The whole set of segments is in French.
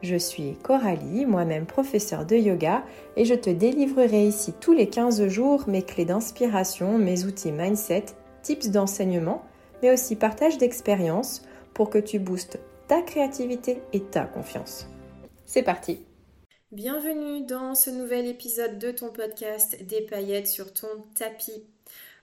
Je suis Coralie, moi-même professeure de yoga, et je te délivrerai ici tous les 15 jours mes clés d'inspiration, mes outils mindset, tips d'enseignement, mais aussi partage d'expériences pour que tu boostes ta créativité et ta confiance. C'est parti Bienvenue dans ce nouvel épisode de ton podcast Des paillettes sur ton tapis.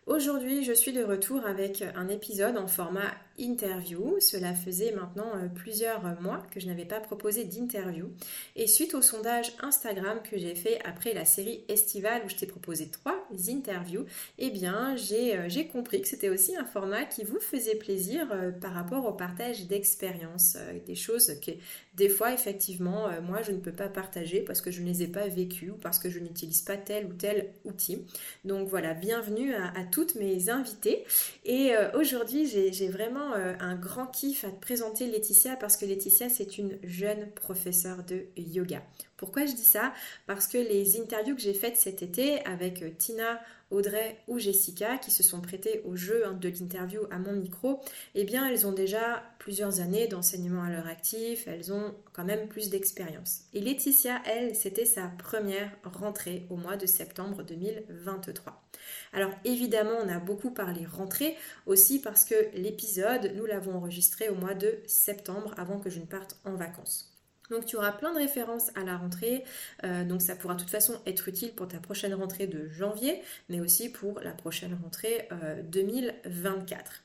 Aujourd'hui, je suis de retour avec un épisode en format interview. Cela faisait maintenant euh, plusieurs mois que je n'avais pas proposé d'interview. Et suite au sondage Instagram que j'ai fait après la série estivale où je t'ai proposé trois interviews, eh bien euh, j'ai compris que c'était aussi un format qui vous faisait plaisir euh, par rapport au partage d'expériences, des choses que des fois effectivement moi je ne peux pas partager parce que je ne les ai pas vécues ou parce que je n'utilise pas tel ou tel outil. Donc voilà, bienvenue à, à toutes mes invitées. Et aujourd'hui j'ai vraiment euh, un grand kiff à te présenter Laetitia parce que Laetitia, c'est une jeune professeure de yoga. Pourquoi je dis ça? Parce que les interviews que j'ai faites cet été avec euh, Tina, Audrey ou Jessica, qui se sont prêtées au jeu hein, de l'interview à mon micro, eh bien, elles ont déjà plusieurs années d'enseignement à leur actif, elles ont quand même plus d'expérience. Et Laetitia, elle, c'était sa première rentrée au mois de septembre 2023. Alors évidemment, on a beaucoup parlé rentrée aussi parce que l'épisode, nous l'avons enregistré au mois de septembre avant que je ne parte en vacances. Donc tu auras plein de références à la rentrée, euh, donc ça pourra de toute façon être utile pour ta prochaine rentrée de janvier, mais aussi pour la prochaine rentrée 2024.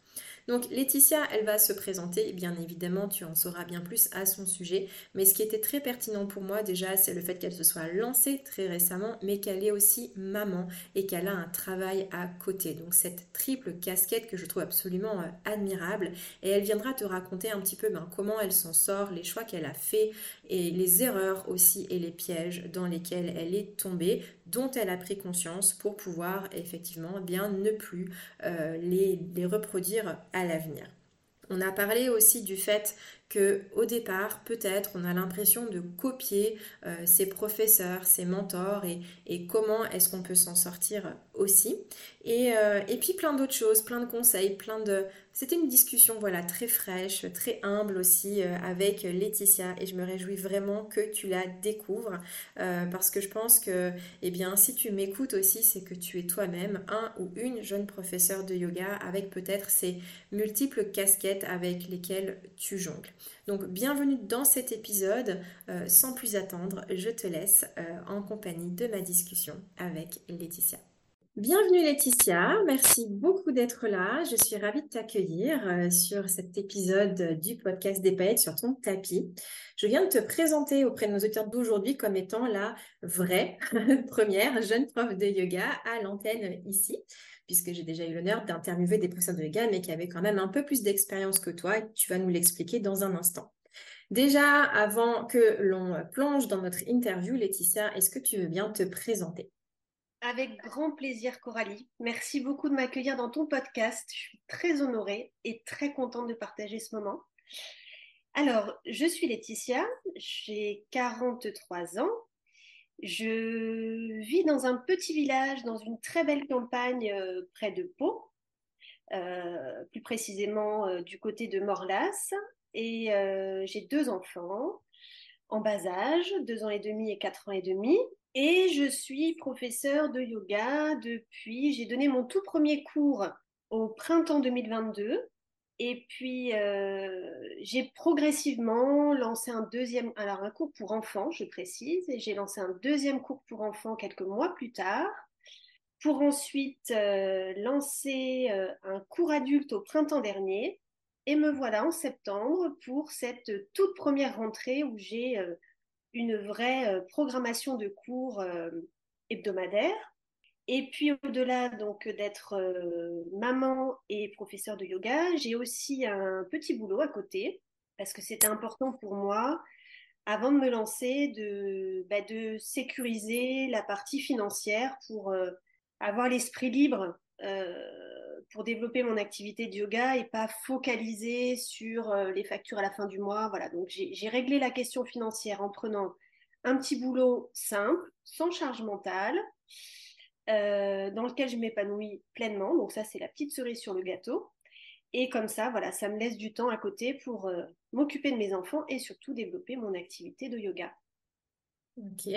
Donc Laetitia, elle va se présenter, bien évidemment, tu en sauras bien plus à son sujet, mais ce qui était très pertinent pour moi déjà, c'est le fait qu'elle se soit lancée très récemment, mais qu'elle est aussi maman et qu'elle a un travail à côté. Donc cette triple casquette que je trouve absolument euh, admirable, et elle viendra te raconter un petit peu ben, comment elle s'en sort, les choix qu'elle a fait et les erreurs aussi et les pièges dans lesquels elle est tombée, dont elle a pris conscience pour pouvoir effectivement bien ne plus euh, les, reproduire à l'avenir. On a parlé aussi du fait que au départ, peut-être, on a l'impression de copier euh, ses professeurs, ses mentors et, comment est-ce qu'on peut s'en sortir aussi. Euh, et puis plein d'autres choses, plein de conseils, plein de... C'était une discussion voilà très fraîche, très humble aussi euh, avec Laetitia et je me réjouis vraiment que tu la découvres parce que je pense que eh bien si tu m'écoutes aussi c'est que tu es toi-même un ou une jeune professeur de yoga avec peut-être ces multiples casquettes avec lesquelles tu jongles. Donc bienvenue dans cet épisode. Euh, sans plus attendre, je te laisse euh, en compagnie de ma discussion avec Laetitia. Bienvenue Laetitia, merci beaucoup d'être là. Je suis ravie de t'accueillir euh, sur cet épisode du podcast des paillettes sur ton tapis. Je viens de te présenter auprès de nos auditeurs d'aujourd'hui comme étant la vraie première jeune prof de yoga à l'antenne ici puisque j'ai déjà eu l'honneur d'interviewer des professeurs de yoga, mais qui avaient quand même un peu plus d'expérience que toi, tu vas nous l'expliquer dans un instant. Déjà, avant que l'on plonge dans notre interview, Laetitia, est-ce que tu veux bien te présenter? Avec grand plaisir, Coralie. Merci beaucoup de m'accueillir dans ton podcast. Je suis très honorée et très contente de partager ce moment. Alors, je suis Laetitia, j'ai 43 ans, je vis dans un petit village, dans une très belle campagne euh, près de Pau, euh, plus précisément euh, du côté de Morlas. Et j'ai deux enfants en bas âge, deux ans et demi et quatre ans et demi. Et je suis professeure de yoga depuis, j'ai donné mon tout premier cours au printemps 2022 et puis, euh, j'ai progressivement lancé un deuxième, alors un cours pour enfants, je précise, et j'ai lancé un deuxième cours pour enfants quelques mois plus tard, pour ensuite euh, lancer euh, un cours adulte au printemps dernier. Et me voilà en septembre pour cette toute première rentrée où j'ai une vraie programmation de cours hebdomadaires et puis au-delà donc d'être euh, maman et professeur de yoga, j'ai aussi un petit boulot à côté parce que c'était important pour moi avant de me lancer, de, bah, sécuriser la partie financière pour euh, avoir l'esprit libre euh, pour développer mon activité de yoga et pas focaliser sur euh, les factures à la fin du mois. Voilà, donc j'ai réglé la question financière en prenant un petit boulot simple, sans charge mentale, dans lequel je m'épanouis pleinement. Donc ça, c'est la petite cerise sur le gâteau. Et comme ça, voilà, ça me laisse du temps à côté pour euh, m'occuper de mes enfants et surtout développer mon activité de yoga. Ok.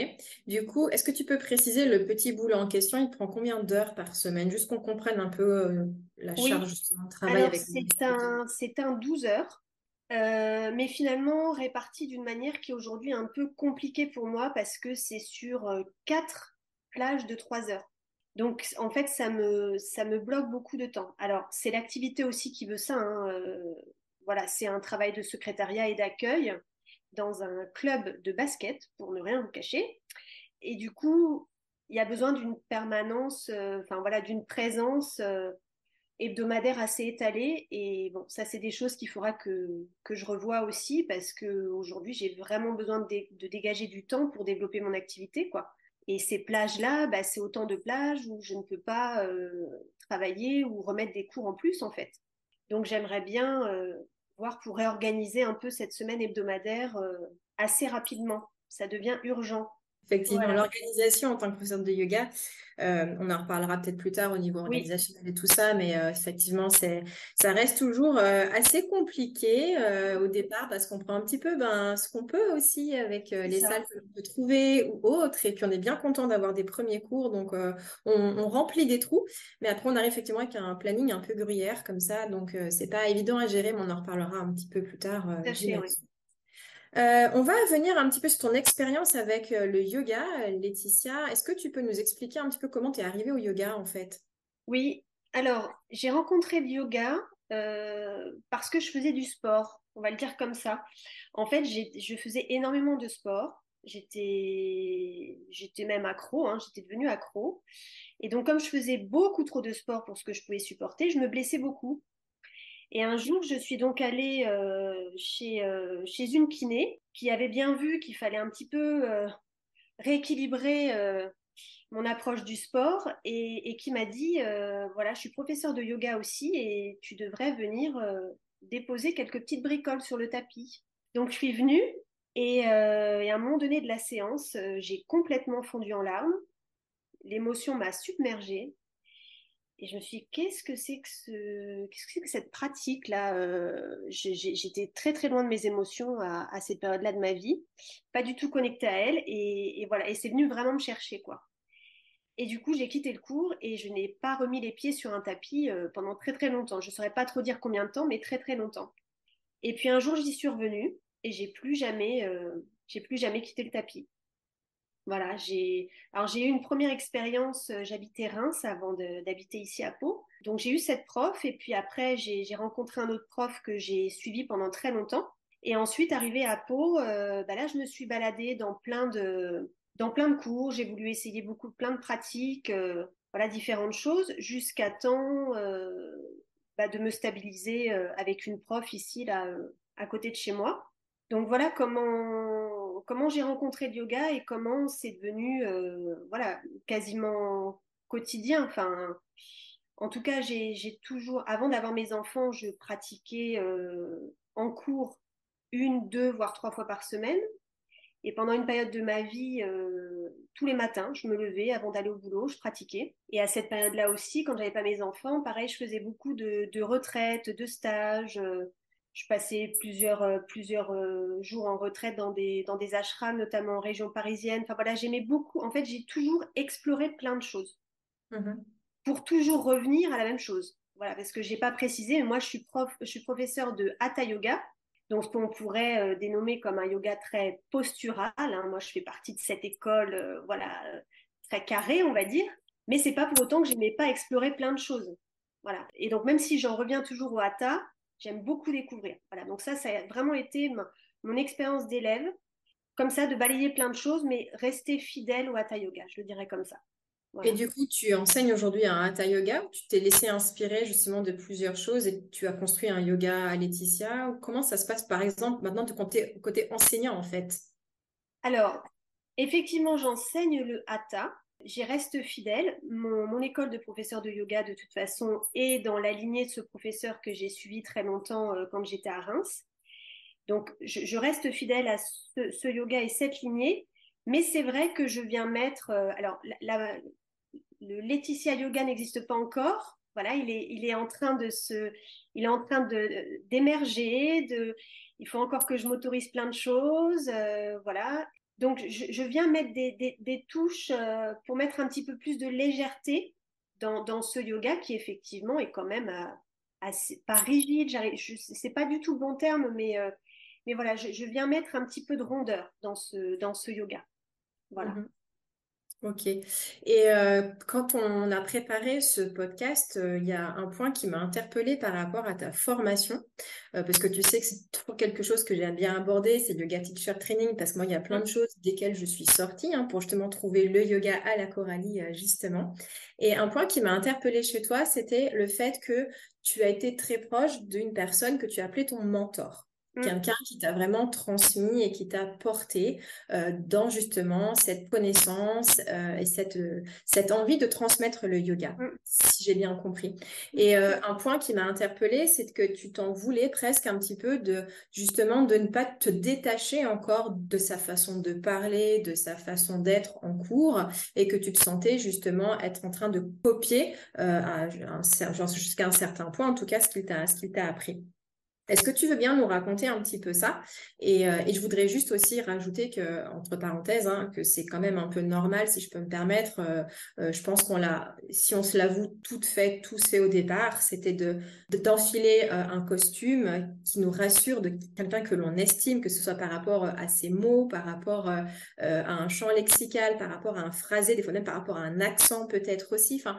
Du coup, est-ce que tu peux préciser le petit boulot en question Il prend combien d'heures par semaine? Juste qu'on comprenne un peu euh, la charge de travail avec c'est un, c'est un 12 heures, euh, mais finalement réparti d'une manière qui est aujourd'hui un peu compliquée pour moi parce que c'est sur quatre plages de 3 heures. Donc, en fait, ça me, ça me bloque beaucoup de temps. Alors, c'est l'activité aussi qui veut ça. Hein, euh, voilà, c'est un travail de secrétariat et d'accueil dans un club de basket, pour ne rien vous cacher. Et du coup, il y a besoin d'une permanence, euh, enfin voilà, d'une présence euh, hebdomadaire assez étalée. Et bon, ça, c'est des choses qu'il faudra que, que je revoie aussi parce qu'aujourd'hui, j'ai vraiment besoin de, de, dégager du temps pour développer mon activité, quoi. Et ces plages-là, bah, c'est autant de plages où je ne peux pas euh, travailler ou remettre des cours en plus, en fait. Donc, j'aimerais bien pour réorganiser un peu cette semaine hebdomadaire euh, assez rapidement. Ça devient urgent. Effectivement, l'organisation en tant que professeur de yoga, euh, on en reparlera peut-être plus tard au niveau organisationnel et tout ça, mais euh, effectivement, c'est, ça reste toujours euh, assez compliqué au départ parce qu'on prend un petit peu ben, ce qu'on peut aussi avec les salles que l'on peut trouver ou autres. Et puis, on est bien content d'avoir des premiers cours, donc on, remplit des trous. Mais après, on arrive effectivement avec un planning un peu gruyère comme ça, donc c'est pas évident à gérer, mais on en reparlera un petit peu plus tard. Euh, on va venir un petit peu sur ton expérience avec euh, le yoga, Laetitia. Est-ce que tu peux nous expliquer un petit peu comment tu es arrivée au yoga en fait? Oui, alors j'ai rencontré le yoga euh, parce que je faisais du sport, on va le dire comme ça. En fait, je faisais énormément de sport. J'étais, même accro, hein, j'étais devenue accro. Et donc, comme je faisais beaucoup trop de sport pour ce que je pouvais supporter, je me blessais beaucoup. Et un jour, je suis donc allée euh, chez, euh, chez une kiné qui avait bien vu qu'il fallait un petit peu euh, rééquilibrer mon approche du sport et, qui m'a dit, voilà, je suis professeur de yoga aussi et tu devrais venir déposer quelques petites bricoles sur le tapis. Donc je suis venue et, et à un moment donné de la séance, j'ai complètement fondu en larmes. L'émotion m'a submergée. Et je me suis dit, qu'est-ce que c'est que, cette pratique-là euh, J'étais très très loin de mes émotions à, cette période-là de ma vie, pas du tout connectée à elle. Et, voilà, et c'est venu vraiment me chercher, quoi. Et du coup, j'ai quitté le cours et je n'ai pas remis les pieds sur un tapis euh, pendant très très longtemps. Je ne saurais pas trop dire combien de temps, mais très très longtemps. Et puis un jour, j'y suis revenue et j'ai plus jamais, euh, j'ai plus jamais quitté le tapis. Voilà, j'ai alors j'ai eu une première expérience, euh, j'habitais Reims avant d'habiter ici à Pau. Donc j'ai eu cette prof et puis après j'ai rencontré un autre prof que j'ai suivi pendant très longtemps. Et ensuite arrivé à Pau, euh, bah là je me suis baladée dans plein de dans plein de cours, j'ai voulu essayer beaucoup plein de pratiques, euh, voilà différentes choses jusqu'à temps bah, de me stabiliser avec une prof ici là à côté de chez moi. Donc voilà comment comment j'ai rencontré le yoga et comment c'est devenu euh, voilà, quasiment quotidien. Enfin, en tout cas, j'ai toujours, avant d'avoir mes enfants, je pratiquais euh, en cours une, deux, voire trois fois par semaine. Et pendant une période de ma vie, euh, tous les matins, je me levais avant d'aller au boulot, je pratiquais. Et à cette période-là aussi, quand j'avais pas mes enfants, pareil, je faisais beaucoup de, de retraites, de stages je passais plusieurs, euh, plusieurs euh, jours en retraite dans des, dans des ashrams, notamment en région parisienne. Enfin voilà, j'aimais beaucoup. En fait, j'ai toujours exploré plein de choses mm-hmm. pour toujours revenir à la même chose. Voilà, parce que j'ai pas précisé, mais moi je suis prof, je suis professeur de Hatha Yoga, donc ce qu'on pourrait euh, dénommer comme un yoga très postural. Hein. Moi, je fais partie de cette école, voilà, très carrée, on va dire. Mais c'est pas pour autant que j'aimais pas explorer plein de choses. Voilà. Et donc même si j'en reviens toujours au Hatha, J'aime beaucoup découvrir. Voilà, donc ça, ça a vraiment été mon expérience d'élève, comme ça, de balayer plein de choses, mais rester fidèle au Hatha Yoga, je le dirais comme ça. Et du coup, tu enseignes aujourd'hui un Hatha Yoga, tu t'es laissé inspirer justement de plusieurs choses et tu as construit un yoga à Laetitia. Comment ça se passe, par exemple, maintenant, de côté, côté enseignant, en fait? Alors, effectivement, j'enseigne le hatha. J'y reste fidèle. Mon, école de professeur de yoga, de toute façon, est dans la lignée de ce professeur que j'ai suivi très longtemps euh, quand j'étais à Reims. Donc, je, reste fidèle à ce, yoga et cette lignée. Mais c'est vrai que je viens mettre. Euh, alors, le Laetitia Yoga n'existe pas encore. Voilà, il est, il est en train de se, il est en train de d'émerger. Il faut encore que je m'autorise plein de choses. Euh, voilà. Donc, je, viens mettre des, touches euh, pour mettre un petit peu plus de légèreté dans, ce yoga qui, effectivement, est quand même euh, assez, pas rigide. Ce n'est pas du tout le bon terme, mais, euh, mais voilà, je, viens mettre un petit peu de rondeur dans ce, dans ce yoga. Voilà. Mm-hmm. Ok. Et euh, quand on a préparé ce podcast, euh, il y a un point qui m'a interpellée par rapport à ta formation, euh, parce que tu sais que c'est trop quelque chose que j'aime bien aborder, c'est le yoga teacher training, parce que moi, il y a plein de choses desquelles je suis sortie hein, pour justement trouver le yoga à la Coralie, justement. Et un point qui m'a interpellée chez toi, c'était le fait que tu as été très proche d'une personne que tu appelée ton mentor. Mm. quelqu'un qui t'a vraiment transmis et qui t'a porté euh, dans justement cette connaissance euh, et cette, euh, cette envie de transmettre le yoga, mm. si j'ai bien compris. Et un point qui m'a interpellée, c'est que tu t'en voulais presque un petit peu de justement de ne pas te détacher encore de sa façon de parler, de sa façon d'être en cours et que tu te sentais justement être en train de copier jusqu'à un certain point, en tout cas, ce qu'il t'a appris. Est-ce que tu veux bien nous raconter un petit peu ça? Euh, et, je voudrais juste aussi rajouter que, entre parenthèses, hein, que c'est quand même un peu normal, si je peux me permettre. Euh, euh, je pense qu'on l'a, si on se l'avoue toute fait, tous fait au départ, c'était de, d'enfiler un costume qui nous rassure de quelqu'un que l'on estime, que ce soit par rapport à ses mots, par rapport à un champ lexical, par rapport à un phrasé, des fois même par rapport à un accent peut-être aussi. Enfin,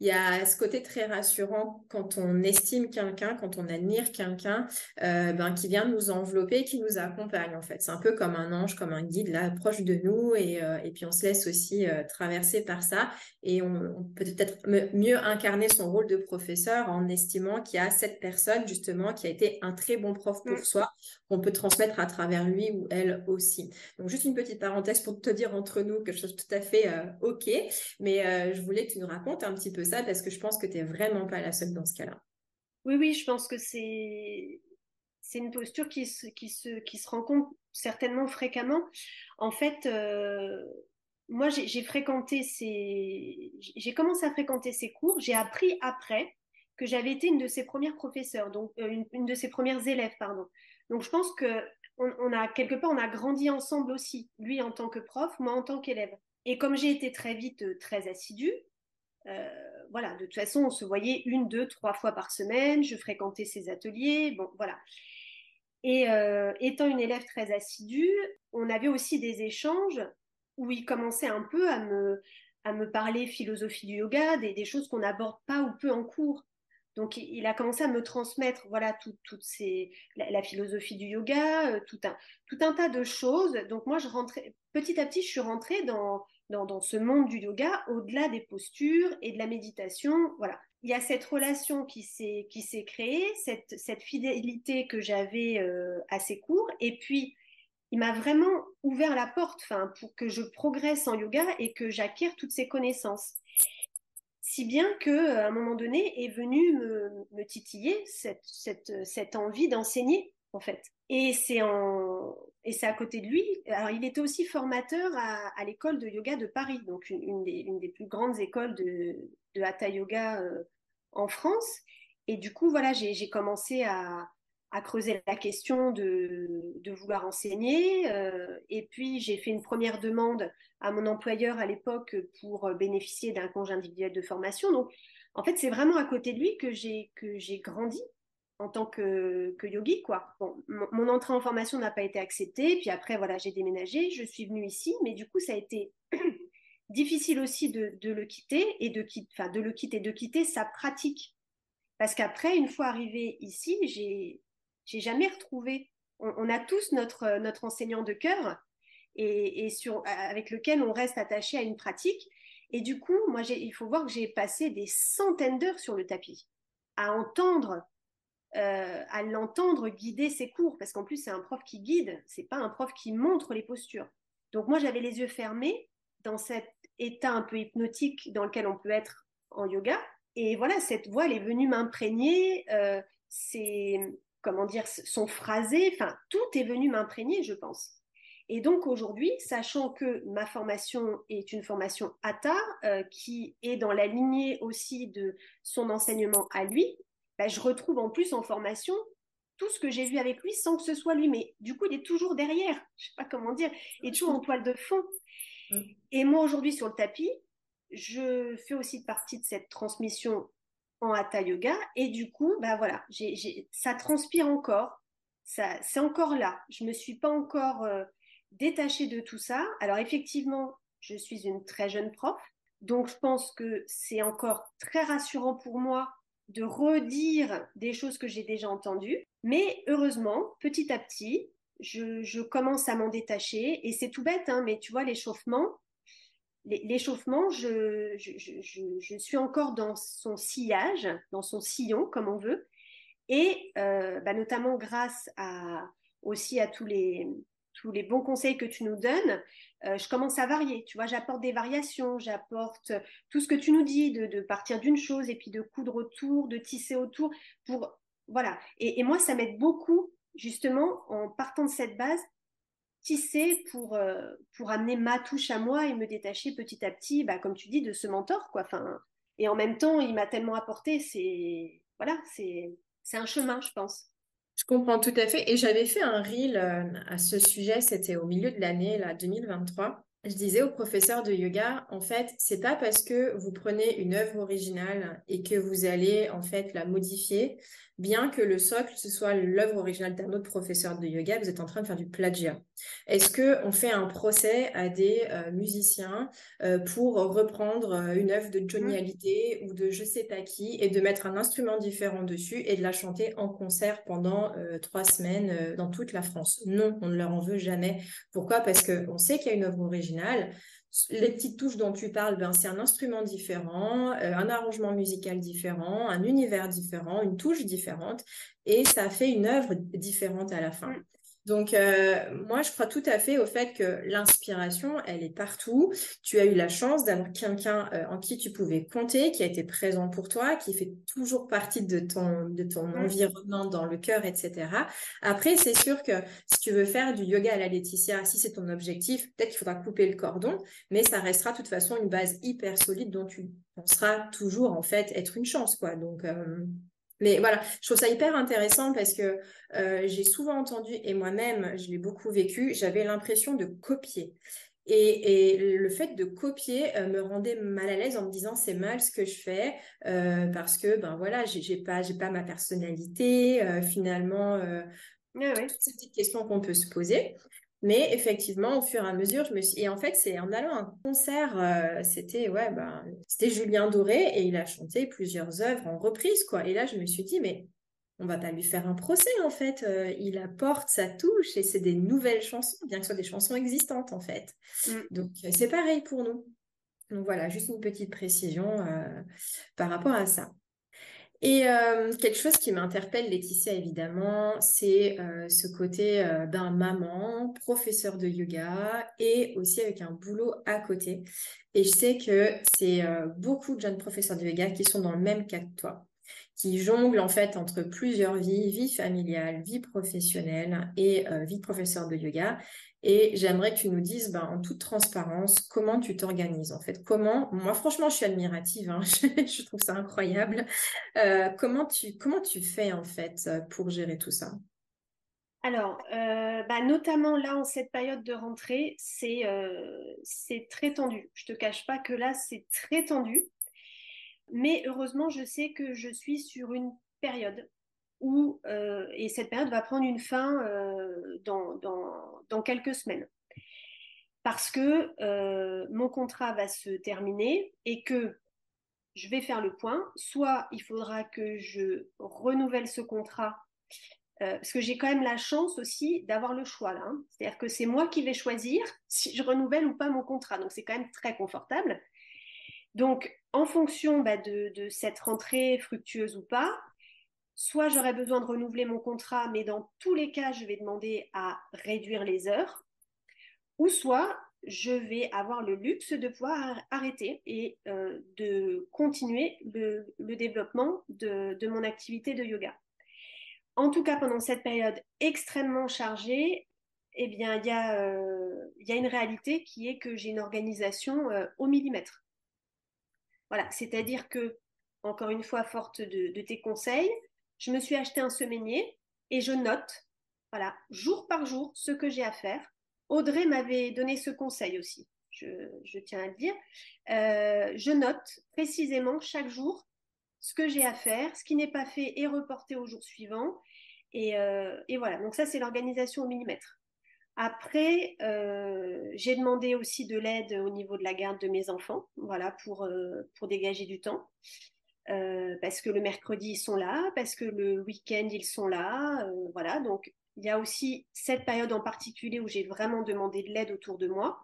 il y a ce côté très rassurant quand on estime quelqu'un, quand on admire quelqu'un, euh, ben, qui vient nous envelopper, qui nous accompagne en fait. C'est un peu comme un ange, comme un guide là, proche de nous et, euh, et puis on se laisse aussi euh, traverser par ça et on, peut peut-être mieux incarner son rôle de professeur en estimant qu'il y a cette personne justement qui a été un très bon prof pour mm. soi, qu'on peut transmettre à travers lui ou elle aussi. Donc juste une petite parenthèse pour te dire entre nous que je suis tout à fait OK, mais je voulais que tu nous racontes un petit peu ça parce que je pense que tu n'es vraiment pas la seule dans ce cas-là. Oui, oui, je pense que c'est c'est une posture qui se, qui, se, qui se rencontre certainement fréquemment. En fait, euh, moi, j'ai fréquenté ces... J'ai commencé à fréquenter ces cours. J'ai appris après que j'avais été une de ses premières professeurs, donc euh, une, de ses premières élèves, pardon. Donc, je pense que on, a quelque part, on a grandi ensemble aussi, lui en tant que prof, moi en tant qu'élève. Et comme j'ai été très vite euh, très assidue, voilà, de toute façon, on se voyait une, deux, trois fois par semaine. Je fréquentais ses ateliers. Bon, voilà. Et euh, étant une élève très assidue, on avait aussi des échanges où il commençait un peu à me, à me parler philosophie du yoga, des, choses qu'on n'aborde pas ou peu en cours. Donc, il a commencé à me transmettre voilà toute ces, la, philosophie du yoga, euh, tout, un, tout un tas de choses. Donc, moi, je rentrais, petit à petit, je suis rentrée dans, dans, ce monde du yoga, au-delà des postures et de la méditation. Voilà. Il y a cette relation qui s'est, qui s'est créée, cette, cette fidélité que j'avais euh, à ses cours. Et puis, il m'a vraiment ouvert la porte enfin, pour que je progresse en yoga et que j'acquière toutes ces connaissances. Si bien qu'à un moment donné est venue me, me titiller cette, cette, cette envie d'enseigner, en fait. Et c'est à côté de lui. Alors, il était aussi formateur à, l'école de yoga de Paris, donc une, des, plus grandes écoles de, hatha yoga euh, en France. Et du coup, voilà, j'ai commencé à, creuser la question de, vouloir enseigner. Euh, et puis, j'ai fait une première demande à mon employeur à l'époque pour bénéficier d'un congé individuel de formation. Donc, en fait, c'est vraiment à côté de lui que j'ai grandi en tant que, yogi, quoi. Bon, mon, entrée en formation n'a pas été acceptée, puis après, voilà, j'ai déménagé, je suis venue ici, mais du coup, ça a été difficile aussi de, le quitter et de, enfin, de le quitter, de quitter sa pratique. Parce qu'après, une fois arrivé ici, j'ai, j'ai jamais retrouvé. On, a tous notre, notre enseignant de cœur et, sur, avec lequel on reste attaché à une pratique. Et du coup, moi, il faut voir que j'ai passé des centaines d'heures sur le tapis à entendre euh, à l'entendre guider ses cours, parce qu'en plus c'est un prof qui guide, c'est pas un prof qui montre les postures. Donc moi, j'avais les yeux fermés dans cet état un peu hypnotique dans lequel on peut être en yoga. Et voilà, cette voix, elle est venue m'imprégner. Euh, c'est, comment dire, sont phrasés. Enfin, tout est venu m'imprégner, je pense. Et donc aujourd'hui, sachant que ma formation est une formation ATA, euh, qui est dans la lignée aussi de son enseignement à lui, bah, je retrouve en plus en formation tout ce que j'ai vu avec lui sans que ce soit lui. Mais du coup, il est toujours derrière, je sais pas comment dire, il est toujours en toile de fond. Mm. Et moi, aujourd'hui, sur le tapis, je fais aussi partie de cette transmission en Hatha Yoga. Et du coup, bah voilà, ça transpire encore. Ça, c'est encore là. Je me suis pas encore euh, détachée de tout ça. Alors effectivement, je suis une très jeune prof. Donc, je pense que c'est encore très rassurant pour moi de redire des choses que j'ai déjà entendues. Mais heureusement, petit à petit, je, commence à m'en détacher. Et c'est tout bête, hein, mais tu vois, l'échauffement, l'échauffement, je, je, suis encore dans son sillage, dans son sillon, comme on veut. Et euh, bah, notamment grâce à, aussi à tous les, tous les bons conseils que tu nous donnes, euh, je commence à varier. Tu vois, j'apporte des variations, j'apporte tout ce que tu nous dis, de, partir d'une chose et puis de coudre autour, de tisser autour. Pour voilà. Et, moi, ça m'aide beaucoup justement en partant de cette base, tisser pour euh, pour amener ma touche à moi et me détacher petit à petit, bah, comme tu dis, de ce mentor quoi. Et en même temps, il m'a tellement apporté. C'est voilà, c'est un chemin, je pense. Je comprends tout à fait. Et j'avais fait un reel euh, à ce sujet, c'était au milieu de l'année, là, 2023 je disais au professeur de yoga, en fait, c'est pas parce que vous prenez une œuvre originale et que vous allez en fait la modifier, bien que le socle ce soit l'œuvre originale d'un autre professeur de yoga, vous êtes en train de faire du plagiat. Est-ce que on fait un procès à des euh, musiciens euh, pour reprendre euh, une œuvre de Johnny mmh. Hallyday ou de je sais pas qui et de mettre un instrument différent dessus et de la chanter en concert pendant trois semaines dans toute la France? Non, on ne leur en veut jamais. Pourquoi? Parce que on sait qu'il y a une œuvre originale les petites touches dont tu parles, ben, c'est un instrument différent, euh, un arrangement musical différent, un univers différent, une touche différente, et ça fait une œuvre différente à la fin. Donc, euh, moi, je crois tout à fait au fait que l'inspiration, elle est partout. Tu as eu la chance d'avoir quelqu'un euh, en qui tu pouvais compter, qui a été présent pour toi, qui fait toujours partie de ton, de ton environnement dans le cœur, etc. Après, c'est sûr que si tu veux faire du yoga à la Laetitia, si c'est ton objectif, peut-être qu'il faudra couper le cordon, mais ça restera de toute façon une base hyper solide dont tu penseras toujours, en fait, être une chance, quoi. Donc, euh, mais voilà, je trouve ça hyper intéressant parce que euh, j'ai souvent entendu, et moi-même, je l'ai beaucoup vécu, j'avais l'impression de copier. Et, le fait de copier euh, me rendait mal à l'aise en me disant c'est mal ce que je fais euh, parce que ben voilà j'ai pas j'ai pas ma personnalité finalement ah toutes ces petites questions qu'on peut se poser mais effectivement, au fur et à mesure, je me suis. Et en fait, c'est en allant à un concert, euh, c'était ouais, ben, c'était Julien Doré et il a chanté plusieurs œuvres en reprise, quoi. Et là, je me suis dit, mais on va pas lui faire un procès, en fait. Euh, il apporte sa touche et c'est des nouvelles chansons, bien que ce soit des chansons existantes, en fait. Mm. Donc, euh, c'est pareil pour nous. Donc voilà, juste une petite précision par rapport à ça. Et euh, quelque chose qui m'interpelle, Laetitia, évidemment, c'est euh, ce côté euh, d'un maman, professeur de yoga et aussi avec un boulot à côté. Et je sais que c'est beaucoup de jeunes professeurs de yoga qui sont dans le même cas que toi, qui jonglent en fait entre plusieurs vies, vie familiale, vie professionnelle et vie de professeur de yoga. Et j'aimerais que tu nous dises, ben, en toute transparence, comment tu t'organises en fait. Comment, moi franchement, je suis admirative, hein. je, trouve ça incroyable. Euh, comment, tu, comment tu fais en fait pour gérer tout ça? Alors, euh, bah, notamment là, en cette période de rentrée, c'est euh, très tendu. Je ne te cache pas que là, c'est très tendu. Mais heureusement, je sais que je suis sur une période euh, et cette période va prendre une fin euh, dans, quelques semaines. Parce que euh, mon contrat va se terminer et que je vais faire le point. Soit il faudra que je renouvelle ce contrat, parce que j'ai quand même la chance aussi d'avoir le choix là. Hein. C'est-à-dire que c'est moi qui vais choisir si je renouvelle ou pas mon contrat. Donc c'est quand même très confortable. Donc en fonction bah, de, cette rentrée fructueuse ou pas, soit j'aurais besoin de renouveler mon contrat, mais dans tous les cas, je vais demander à réduire les heures, ou soit je vais avoir le luxe de pouvoir arrêter et euh, de continuer le, développement de, mon activité de yoga. En tout cas, pendant cette période extrêmement chargée, eh bien, il y, a, euh, une réalité qui est que j'ai une organisation euh, au millimètre. Voilà, c'est-à-dire que, encore une fois, forte de tes conseils, je me suis acheté un semainier et je note, voilà, jour par jour, ce que j'ai à faire Audrey m'avait donné ce conseil aussi, je, tiens à le dire. Euh, je note précisément chaque jour ce que j'ai à faire, ce qui n'est pas fait est reporté au jour suivant. Et, euh, voilà, donc ça c'est l'organisation au millimètre. Après, euh, j'ai demandé aussi de l'aide au niveau de la garde de mes enfants, voilà, pour, pour dégager du temps. Parce que le mercredi ils sont là, parce que le week-end ils sont là, voilà. Donc il y a aussi cette période en particulier où j'ai vraiment demandé de l'aide autour de moi.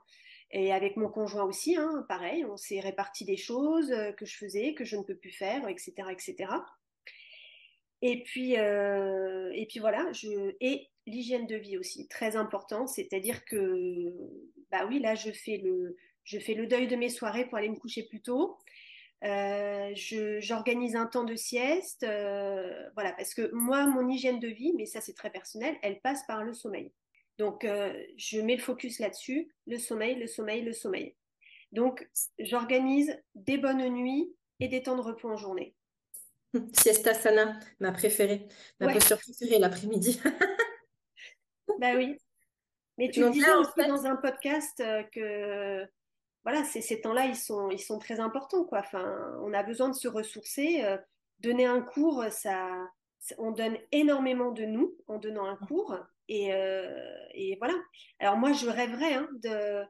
Et avec mon conjoint aussi, hein, pareil, on s'est réparti des choses euh, que je faisais, que je ne peux plus faire, etc. etc. Et puis, euh, et puis voilà, et l'hygiène de vie aussi, très important, c'est-à-dire que, bah oui, là, je fais, le, je fais le deuil de mes soirées pour aller me coucher plus tôt. Euh, j'organise un temps de sieste, euh, voilà, parce que moi, mon hygiène de vie, mais ça c'est très personnel, elle passe par le sommeil. Donc, euh, je mets le focus là-dessus, le sommeil, le sommeil, le sommeil. Donc, j'organise des bonnes nuits et des temps de repos en journée. Siesta sana, ma préférée, ma posture préférée l'après-midi. bah oui. Mais tu disais aussi dans un podcast que voilà, ces temps-là, ils sont, ils sont très importants. Quoi. Enfin, on a besoin de se ressourcer. Euh, donner un cours, ça, on donne énormément de nous en donnant un cours. Et, euh, et voilà. Alors moi, je rêverais hein, de,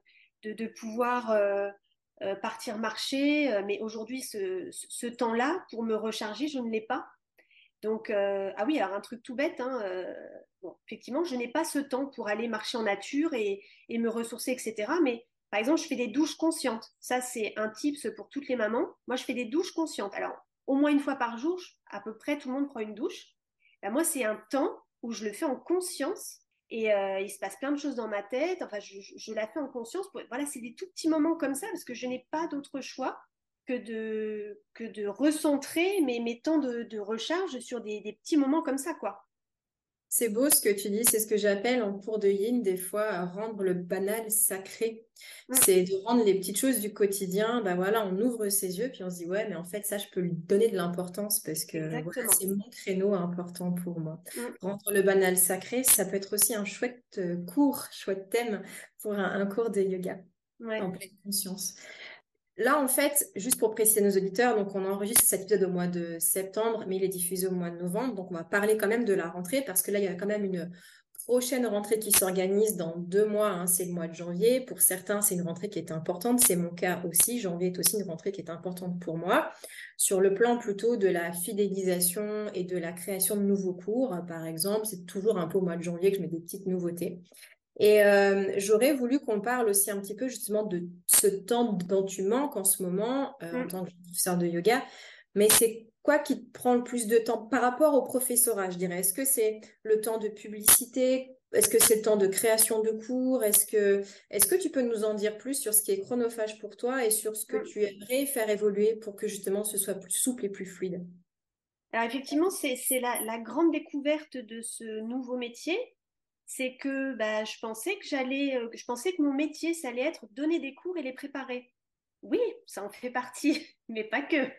de, pouvoir euh, partir marcher, mais aujourd'hui, ce, ce temps-là, pour me recharger, je ne l'ai pas. Donc, ah oui, alors un truc tout bête, hein, bon, effectivement, je n'ai pas ce temps pour aller marcher en nature et, et me ressourcer, etc. Mais par exemple, je fais des douches conscientes. Ça, c'est un tips pour toutes les mamans. Moi, je fais des douches conscientes. Alors, au moins une fois par jour, à peu près tout le monde prend une douche. Ben, moi, c'est un temps où je le fais en conscience et euh, il se passe plein de choses dans ma tête. Enfin, je, la fais en conscience. Voilà, c'est des tout petits moments comme ça parce que je n'ai pas d'autre choix que de, que de recentrer mes, mes temps de, recharge sur des, des petits moments comme ça, quoi. C'est beau ce que tu dis, c'est ce que j'appelle en cours de yin des fois rendre le banal sacré. C'est de rendre les petites choses du quotidien, ben voilà, on ouvre ses yeux puis on se dit ouais, mais en fait ça je peux lui donner de l'importance parce que c'est mon créneau important pour moi. Rendre le banal sacré, ça peut être aussi un chouette euh, cours, chouette thème pour un, cours de yoga en pleine conscience. Là, en fait, juste pour préciser nos auditeurs, donc on enregistre cet épisode au mois de septembre, mais il est diffusé au mois de novembre. Donc, on va parler quand même de la rentrée parce que là, il y a quand même une prochaine rentrée qui s'organise dans deux mois. Hein, c'est le mois de janvier. Pour certains, c'est une rentrée qui est importante. C'est mon cas aussi. Janvier est aussi une rentrée qui est importante pour moi. Sur le plan plutôt de la fidélisation et de la création de nouveaux cours, par exemple, c'est toujours un peu au mois de janvier que je mets des petites nouveautés. Et euh, j'aurais voulu qu'on parle aussi un petit peu justement de ce temps dont tu manques en ce moment euh, en mm. tant que professeur de yoga. Mais c'est quoi qui te prend le plus de temps par rapport au professorat, je dirais? Est-ce que c'est le temps de publicité? Est-ce que c'est le temps de création de cours? Est-ce que, est que tu peux nous en dire plus sur ce qui est chronophage pour toi et sur ce que mm. tu aimerais faire évoluer pour que justement ce soit plus souple et plus fluide? Alors effectivement, c'est la, la, grande découverte de ce nouveau métier, c'est que bah, je pensais que j'allais, euh, je pensais que mon métier, ça allait être donner des cours et les préparer. Oui, ça en fait partie, mais pas que.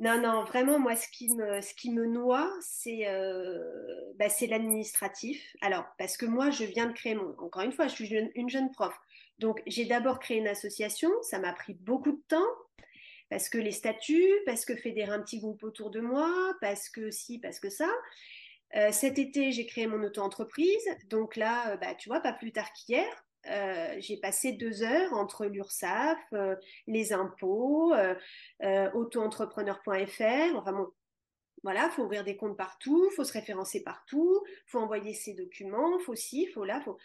non, non, vraiment, moi, ce qui me, ce qui me noie, c'est euh, bah, l'administratif. Alors, parce que moi, je viens de créer mon. Encore une fois, je suis une jeune prof. Donc, j'ai d'abord créé une association. Ça m'a pris beaucoup de temps parce que les statuts, parce que fédérer un petit groupe autour de moi, parce que si, parce que ça. Euh, cet été, j'ai créé mon auto-entreprise. Donc là, euh, bah, tu vois, pas plus tard qu'hier, euh, j'ai passé deux heures entre l'URSSAF, les impôts, auto-entrepreneur.fr. Enfin bon, voilà, faut ouvrir des comptes partout, faut se référencer partout, faut envoyer ses documents, faut ci, faut là, faut.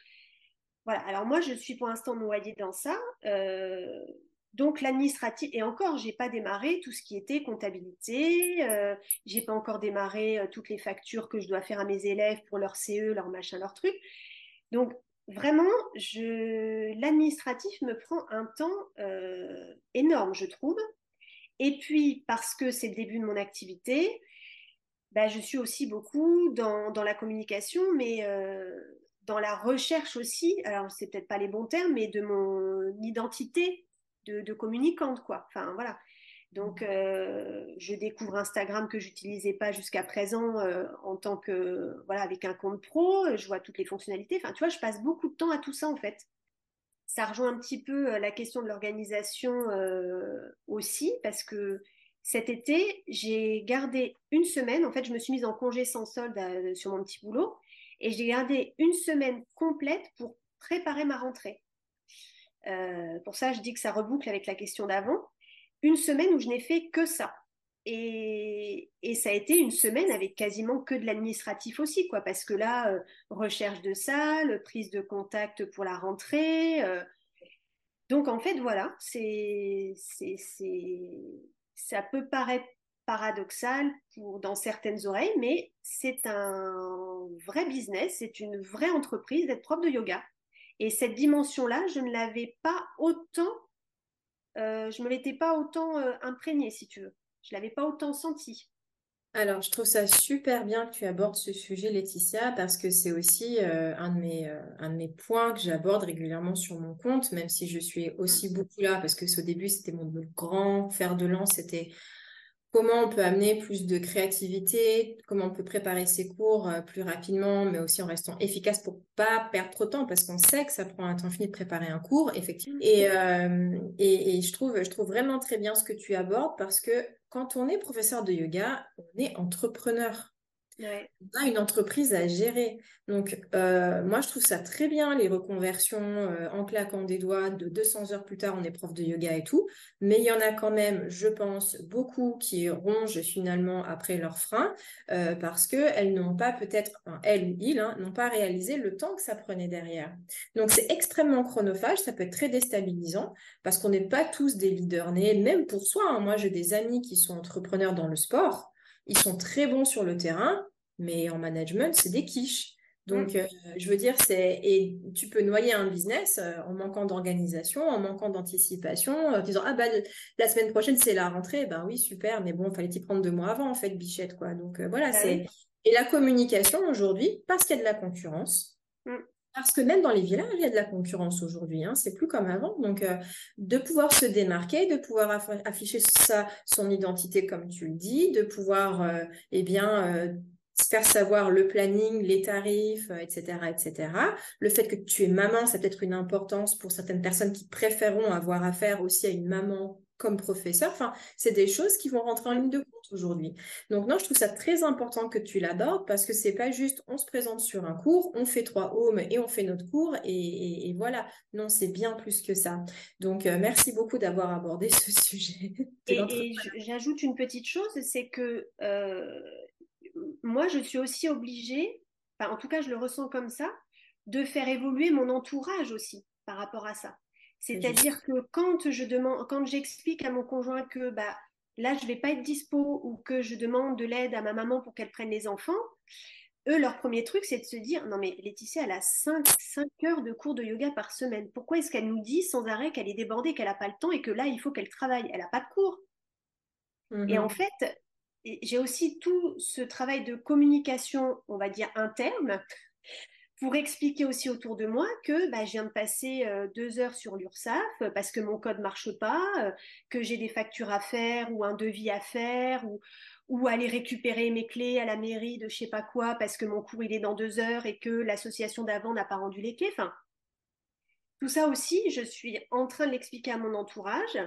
Voilà. Alors moi, je suis pour l'instant noyée dans ça. Donc l'administratif, et encore, j'ai pas démarré tout ce qui était comptabilité, euh, j'ai pas encore démarré euh, toutes les factures que je dois faire à mes élèves pour leur CE, leur machin, leur truc. Donc vraiment, l'administratif me prend un temps énorme, je trouve. Et puis, parce que c'est le début de mon activité, bah, je suis aussi beaucoup dans, dans la communication, mais dans la recherche aussi, alors c'est peut-être pas les bons termes, mais de mon identité de, de communicante, quoi. Enfin, voilà. Donc, euh, je découvre Instagram que j'utilisais pas jusqu'à présent euh, en tant que, voilà, avec un compte pro. Je vois toutes les fonctionnalités. Enfin, tu vois, je passe beaucoup de temps à tout ça, en fait. Ça rejoint un petit peu euh, la question de l'organisation aussi, parce que cet été, j'ai gardé une semaine. En fait, je me suis mise en congé sans solde sur mon petit boulot. Et j'ai gardé une semaine complète pour préparer ma rentrée. Euh, pour ça, je dis que ça reboucle avec la question d'avant. Une semaine où je n'ai fait que ça. Et, ça a été une semaine avec quasiment que de l'administratif aussi, quoi, parce que là, euh, recherche de salle, prise de contact pour la rentrée. Euh. donc en fait, voilà, c'est, c'est, ça peut paraître paradoxal pour, dans certaines oreilles, mais c'est un vrai business, c'est une vraie entreprise d'être prof de yoga. Et cette dimension-là, je ne l'avais pas autant, euh, je me l'étais pas autant euh, imprégnée, si tu veux. Je l'avais pas autant senti. Alors, je trouve ça super bien que tu abordes ce sujet, Laetitia, parce que c'est aussi euh, un, de mes, un de mes points que j'aborde régulièrement sur mon compte, même si je suis aussi beaucoup là, parce que au début, c'était mon grand fer de lance, c'était comment on peut amener plus de créativité, comment on peut préparer ses cours euh, plus rapidement, mais aussi en restant efficace pour pas perdre trop de temps, parce qu'on sait que ça prend un temps fini de préparer un cours, effectivement. Et, euh, et, je, trouve, je trouve vraiment très bien ce que tu abordes, parce que quand on est professeur de yoga, on est entrepreneur. Une entreprise à gérer. Donc, euh, moi, je trouve ça très bien, les reconversions euh, en claquant des doigts, de 200 heures plus tard, on est prof de yoga et tout. Mais il y en a quand même, je pense, beaucoup qui rongent finalement après leur frein euh, parce qu'elles n'ont pas peut-être, elles ou ils, hein, n'ont pas réalisé le temps que ça prenait derrière. Donc, c'est extrêmement chronophage, ça peut être très déstabilisant parce qu'on n'est pas tous des leaders nés, même pour soi. Hein. Moi, j'ai des amis qui sont entrepreneurs dans le sport ils sont très bons sur le terrain, mais en management, c'est des quiches. Donc, mm. euh, je veux dire, c'est et tu peux noyer un business euh, en manquant d'organisation, en manquant d'anticipation, en disant ah bah la semaine prochaine c'est la rentrée, ben oui super, mais bon fallait t'y prendre deux mois avant en fait bichette quoi. Donc euh, voilà bah c'est et la communication aujourd'hui parce qu'il y a de la concurrence, mm. Parce que même dans les villages, il y a de la concurrence aujourd'hui. Hein. C'est plus comme avant. Donc, euh, de pouvoir se démarquer, de pouvoir afficher ça, son identité, comme tu le dis, de pouvoir, euh, eh bien, euh, faire savoir le planning, les tarifs, etc., etc. Le fait que tu es maman, ça peut être une importance pour certaines personnes qui préféreront avoir affaire aussi à une maman comme professeur. Enfin, c'est des choses qui vont rentrer en ligne de compte aujourd'hui. Donc non, je trouve ça très important que tu l'abordes parce que c'est pas juste on se présente sur un cours, on fait trois homes et on fait notre cours et, voilà. Non, c'est bien plus que ça. Donc euh, merci beaucoup d'avoir abordé ce sujet. et, j'ajoute une petite chose, c'est que euh, moi, je suis aussi obligée, en tout cas, je le ressens comme ça, de faire évoluer mon entourage aussi par rapport à ça. C'est-à-dire que quand je demande, quand j'explique à mon conjoint que bah, là, je ne vais pas être dispo ou que je demande de l'aide à ma maman pour qu'elle prenne les enfants, eux, leur premier truc, c'est de se dire non, mais Laetitia, elle a 5, 5 heures de cours de yoga par semaine. Pourquoi est-ce qu'elle nous dit sans arrêt qu'elle est débordée, qu'elle n'a pas le temps et que là, il faut qu'elle travaille? Elle n'a pas de cours. Et en mhm. fait, j'ai aussi tout ce travail de communication, on va dire interne, pour expliquer aussi autour de moi que bah, je viens de passer euh, deux heures sur l'URSSAF euh, parce que mon code marche pas, euh, que j'ai des factures à faire ou un devis à faire ou, ou aller récupérer mes clés à la mairie de je sais pas quoi parce que mon cours il est dans deux heures et que l'association d'avant n'a pas rendu les clés. Enfin, tout ça aussi, je suis en train de l'expliquer à mon entourage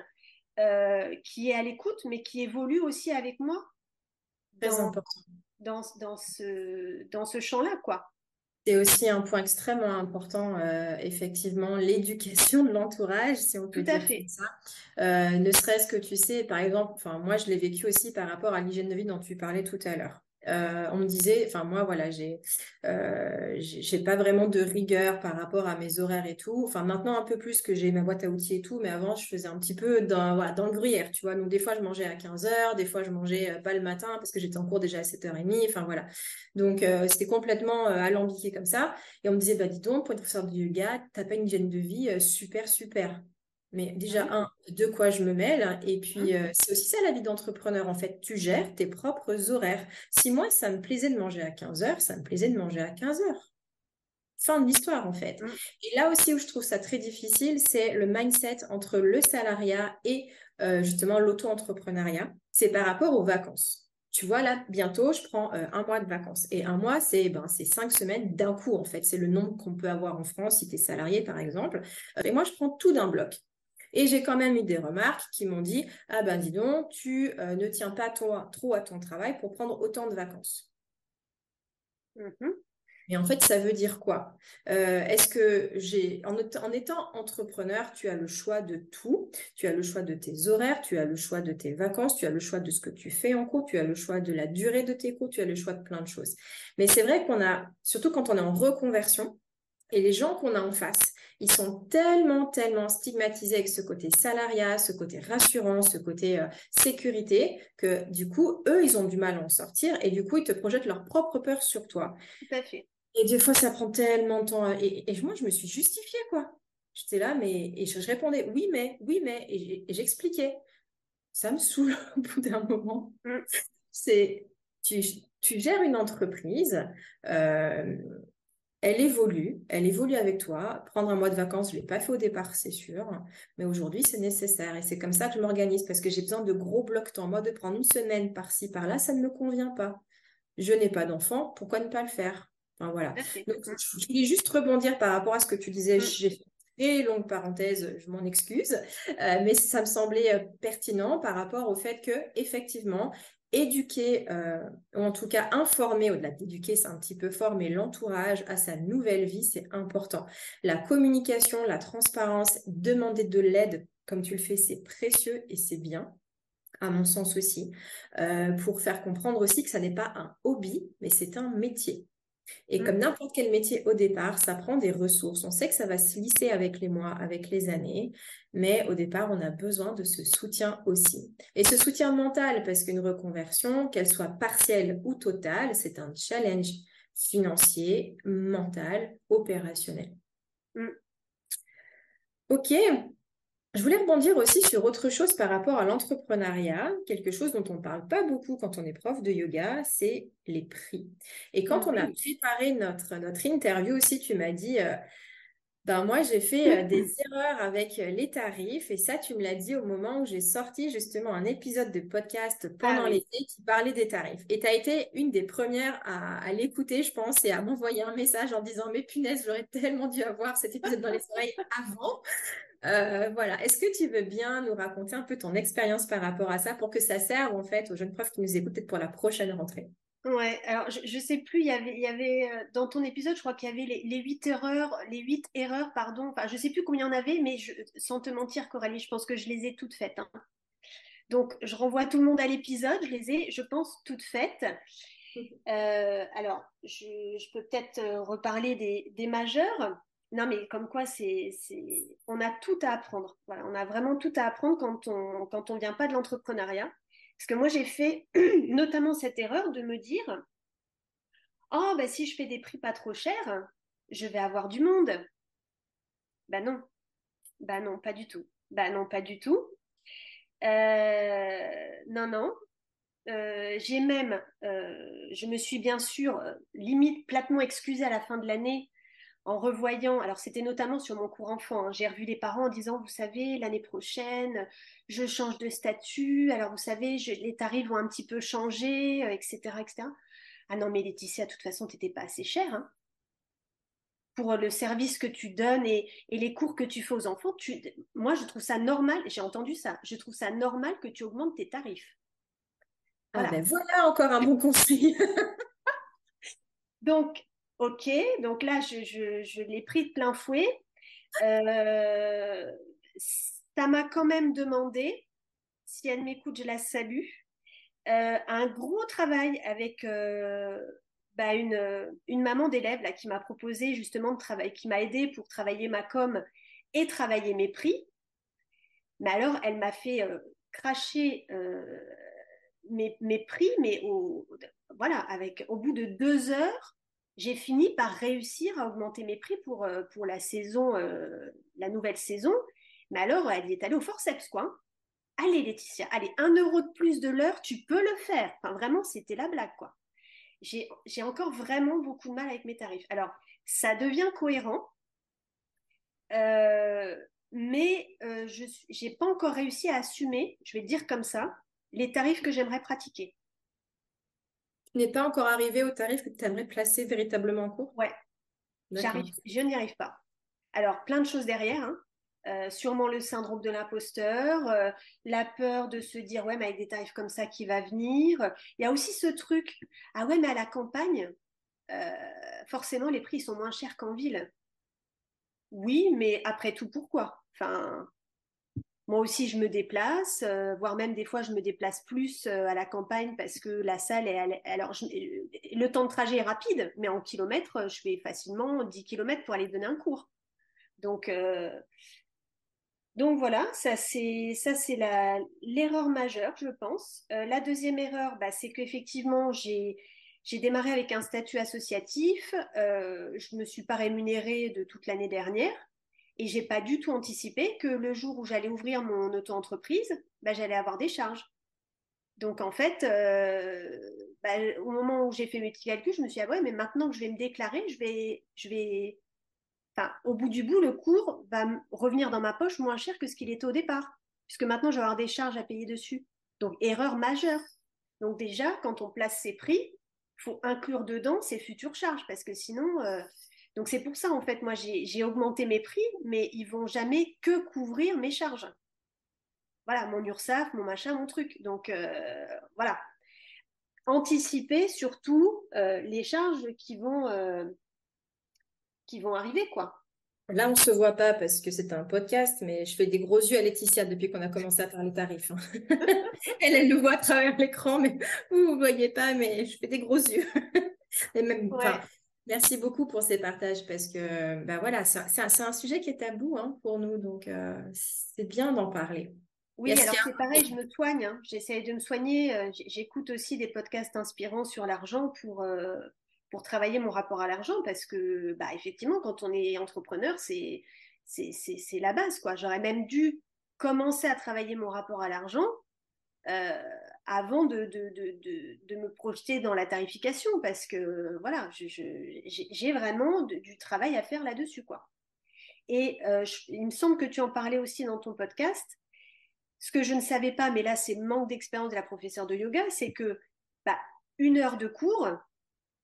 qui est à l'écoute mais qui évolue aussi avec moi. Très important. Dans, dans ce, dans ce champ-là, quoi. C'est aussi un point extrêmement important, euh, effectivement, l'éducation de l'entourage, si on peut Tout à fait. ça. Euh, ne serait-ce que tu sais, par exemple, enfin moi je l'ai vécu aussi par rapport à l'hygiène de vie dont tu parlais tout à l'heure. Euh, on me disait, enfin moi voilà, j'ai, euh, j'ai pas vraiment de rigueur par rapport à mes horaires et tout. Enfin maintenant un peu plus que j'ai ma boîte à outils et tout, mais avant je faisais un petit peu dans, voilà, dans le gruyère, tu vois. Donc des fois je mangeais à 15h, des fois je mangeais euh, pas le matin parce que j'étais en cours déjà à 7h30. Enfin voilà. Donc c'était complètement alambiqué comme ça. Et on me disait, bah dis donc, pour être professeur de yoga, t'as pas une hygiène de vie super super. Mais déjà, un, de quoi je me mêle. Et puis, euh, c'est aussi ça la vie d'entrepreneur. En fait, tu gères tes propres horaires. Si moi, ça me plaisait de manger à 15 heures, ça me plaisait de manger à 15 heures. Fin de l'histoire, en fait. Et là aussi où je trouve ça très difficile, c'est le mindset entre le salariat et euh, justement l'auto-entrepreneuriat. C'est par rapport aux vacances. Tu vois, là, bientôt, je prends euh, un mois de vacances. Et un mois, c'est ben, cinq semaines d'un coup, en fait. C'est le nombre qu'on peut avoir en France si tu es salarié, par exemple. et moi, je prends tout d'un bloc. Et j'ai quand même eu des remarques qui m'ont dit Ah ben dis donc, tu euh, ne tiens pas toi, trop à ton travail pour prendre autant de vacances. Mm-hmm. Et en fait, ça veut dire quoi? Euh, Est-ce que j'ai, en, en, étant entrepreneur, tu as le choix de tout Tu as le choix de tes horaires, tu as le choix de tes vacances, tu as le choix de ce que tu fais en cours, tu as le choix de la durée de tes cours, tu as le choix de plein de choses. Mais c'est vrai qu'on a, surtout quand on est en reconversion, et les gens qu'on a en face, ils sont tellement, tellement stigmatisés avec ce côté salariat, ce côté rassurant, ce côté euh, sécurité, que du coup, eux, ils ont du mal à en sortir et du coup, ils te projettent leur propre peur sur toi. Tout à fait. Et des fois, ça prend tellement de temps. Et, moi, je me suis justifiée, quoi. J'étais là, mais et je, répondais oui, mais, oui, mais, et, j'expliquais. Ça me saoule au bout d'un moment. Mm. C'est, tu, tu, gères une entreprise. Euh, elle évolue, elle évolue avec toi. Prendre un mois de vacances, je ne l'ai pas fait au départ, c'est sûr, mais aujourd'hui, c'est nécessaire et c'est comme ça que je m'organise parce que j'ai besoin de gros blocs temps. Moi, de prendre une semaine par-ci, par-là, ça ne me convient pas. Je n'ai pas d'enfant, pourquoi ne pas le faire? Enfin, voilà. je voulais juste rebondir par rapport à ce que tu disais. Mm. J'ai fait une très longue parenthèse, je m'en excuse, euh, mais ça me semblait euh, pertinent par rapport au fait que effectivement, éduquer, euh, ou en tout cas informer, au-delà d'éduquer, c'est un petit peu former l'entourage à sa nouvelle vie, c'est important. La communication, la transparence, demander de l'aide, comme tu le fais, c'est précieux et c'est bien à mon sens aussi, euh, pour faire comprendre aussi que ça n'est pas un hobby, mais c'est un métier. Et comme mmh. n'importe quel métier au départ, ça prend des ressources. On sait que ça va se lisser avec les mois, avec les années, mais au départ, on a besoin de ce soutien aussi. Et ce soutien mental, parce qu'une reconversion, qu'elle soit partielle ou totale, c'est un challenge financier, mental, opérationnel. Mmh. Ok, je voulais rebondir aussi sur autre chose par rapport à l'entrepreneuriat, quelque chose dont on ne parle pas beaucoup quand on est prof de yoga, c'est les prix. Et quand on a préparé notre, notre interview aussi, tu m'as dit, euh, ben moi j'ai fait euh, des erreurs avec euh, les tarifs et ça tu me l'as dit au moment où j'ai sorti justement un épisode de podcast pendant ah l'été qui parlait des tarifs. Et tu as été une des premières à, à l'écouter, je pense, et à m'envoyer un message en disant, mais punaise, j'aurais tellement dû avoir cet épisode dans les oreilles avant. Euh, voilà. Est-ce que tu veux bien nous raconter un peu ton expérience par rapport à ça pour que ça serve en fait aux jeunes profs qui nous écoutent peut-être pour la prochaine rentrée? Ouais, alors je, ne sais plus, il y avait, il y avait euh, dans ton épisode, je crois qu'il y avait les, huit erreurs, les huit erreurs, pardon, enfin je sais plus combien il y en avait, mais sans te mentir, Coralie, je pense que je les ai toutes faites. Hein. Donc je renvoie tout le monde à l'épisode, je les ai, je pense, toutes faites. Euh, alors, je, peux peut-être reparler des, des majeurs. Non, mais comme quoi, c'est, on a tout à apprendre. On a vraiment tout à apprendre quand on quand vient pas de l'entrepreneuriat. Parce que moi, j'ai fait notamment cette erreur de me dire, oh, bah, si je fais des prix pas trop chers, je vais avoir du monde. Ben non, bah non, pas du tout. Bah non, pas du tout. Euh, non, non. Euh, j'ai même, euh, je me suis bien sûr limite platement excusée à la fin de l'année en revoyant, alors c'était notamment sur mon cours enfant, hein, j'ai revu les parents en disant, vous savez, l'année prochaine, je change de statut, alors vous savez, les tarifs vont un petit peu changer, etc., euh, etc. Ah non, mais Laetitia, de toute façon, tu n'étais pas assez chère. Hein. pour le service que tu donnes et, les cours que tu fais aux enfants, moi, je trouve ça normal, j'ai entendu ça, je trouve ça normal que tu augmentes tes tarifs. Ah ben voilà encore un bon conseil. Donc, Ok, donc là, je, l'ai pris de plein fouet. Euh, ça m'a quand même demandé, si elle m'écoute, je la salue, un gros travail avec bah, une, une, maman d'élève qui m'a proposé justement de travailler, qui m'a aidé pour travailler ma com et travailler mes prix. Mais alors, elle m'a fait cracher mes, mes, prix, mais au, voilà, avec, au bout de deux heures, j'ai fini par réussir à augmenter mes prix pour, euh, pour la saison, euh, la nouvelle saison. Mais alors, elle est allée au forceps, quoi. Hein. Allez, Laetitia, allez, un euro de plus de l'heure, tu peux le faire. Enfin, vraiment, c'était la blague, quoi. J'ai encore vraiment beaucoup de mal avec mes tarifs. Alors, ça devient cohérent, euh, mais je n'ai pas encore réussi à assumer, je vais dire comme ça, les tarifs que j'aimerais pratiquer. Tu n'es pas encore arrivé au tarif que tu aimerais placer véritablement en cours? Ouais. Je n'y arrive pas. Alors, plein de choses derrière. Hein. Euh, sûrement le syndrome de l'imposteur, euh, la peur de se dire ouais mais avec des tarifs comme ça qui va venir. Il y a aussi ce truc ah ouais mais à la campagne euh, forcément les prix sont moins chers qu'en ville. Oui mais après tout pourquoi? Enfin moi aussi, je me déplace, euh, voire même des fois, je me déplace plus euh, à la campagne parce que la salle est. alors, le temps de trajet est rapide, mais en kilomètres, je fais facilement 10 kilomètres pour aller donner un cours. Donc, euh, donc voilà, ça c'est ça c'est l'erreur majeure, je pense. la deuxième erreur, bah, c'est qu'effectivement, j'ai j'ai démarré avec un statut associatif. je ne me suis pas rémunérée de toute l'année dernière. Et j'ai pas du tout anticipé que le jour où j'allais ouvrir mon auto-entreprise, bah, j'allais avoir des charges. Donc en fait, euh, bah, au moment où j'ai fait mes petits calculs, je me suis dit, ah ouais, mais maintenant que je vais me déclarer, je vais, je vais, enfin, au bout du bout, le cours va revenir dans ma poche moins cher que ce qu'il était au départ, puisque maintenant je vais avoir des charges à payer dessus. Donc erreur majeure. Donc déjà, quand on place ses prix, faut inclure dedans ses futures charges, parce que sinon, euh, donc c'est pour ça, en fait, moi, j'ai augmenté mes prix, mais ils vont jamais que couvrir mes charges. Voilà, mon URSAF, mon machin, mon truc. Donc euh, voilà. Anticiper surtout euh, les charges qui vont, euh, qui vont arriver, quoi. Là, on ne se voit pas parce que c'est un podcast, mais je fais des gros yeux à Laetitia depuis qu'on a commencé à parler tarifs. Hein. elle, elle le voit à travers l'écran, mais vous ne voyez pas, mais je fais des gros yeux. Et même, Merci beaucoup pour ces partages parce que ben voilà, c'est un, sujet qui est tabou hein, pour nous, donc euh, c'est bien d'en parler. Oui, alors c'est pareil, je me soigne, hein. j'essaie de me soigner, euh, j'écoute aussi des podcasts inspirants sur l'argent pour, euh, pour travailler mon rapport à l'argent parce que bah, effectivement, quand on est entrepreneur, c'est la base. quoi. J'aurais même dû commencer à travailler mon rapport à l'argent avant de, me projeter dans la tarification parce que voilà, j'ai vraiment du travail à faire là-dessus. quoi. Et euh, il me semble que tu en parlais aussi dans ton podcast. Ce que je ne savais pas, mais là c'est manque d'expérience de la professeure de yoga, c'est que bah, une heure de cours,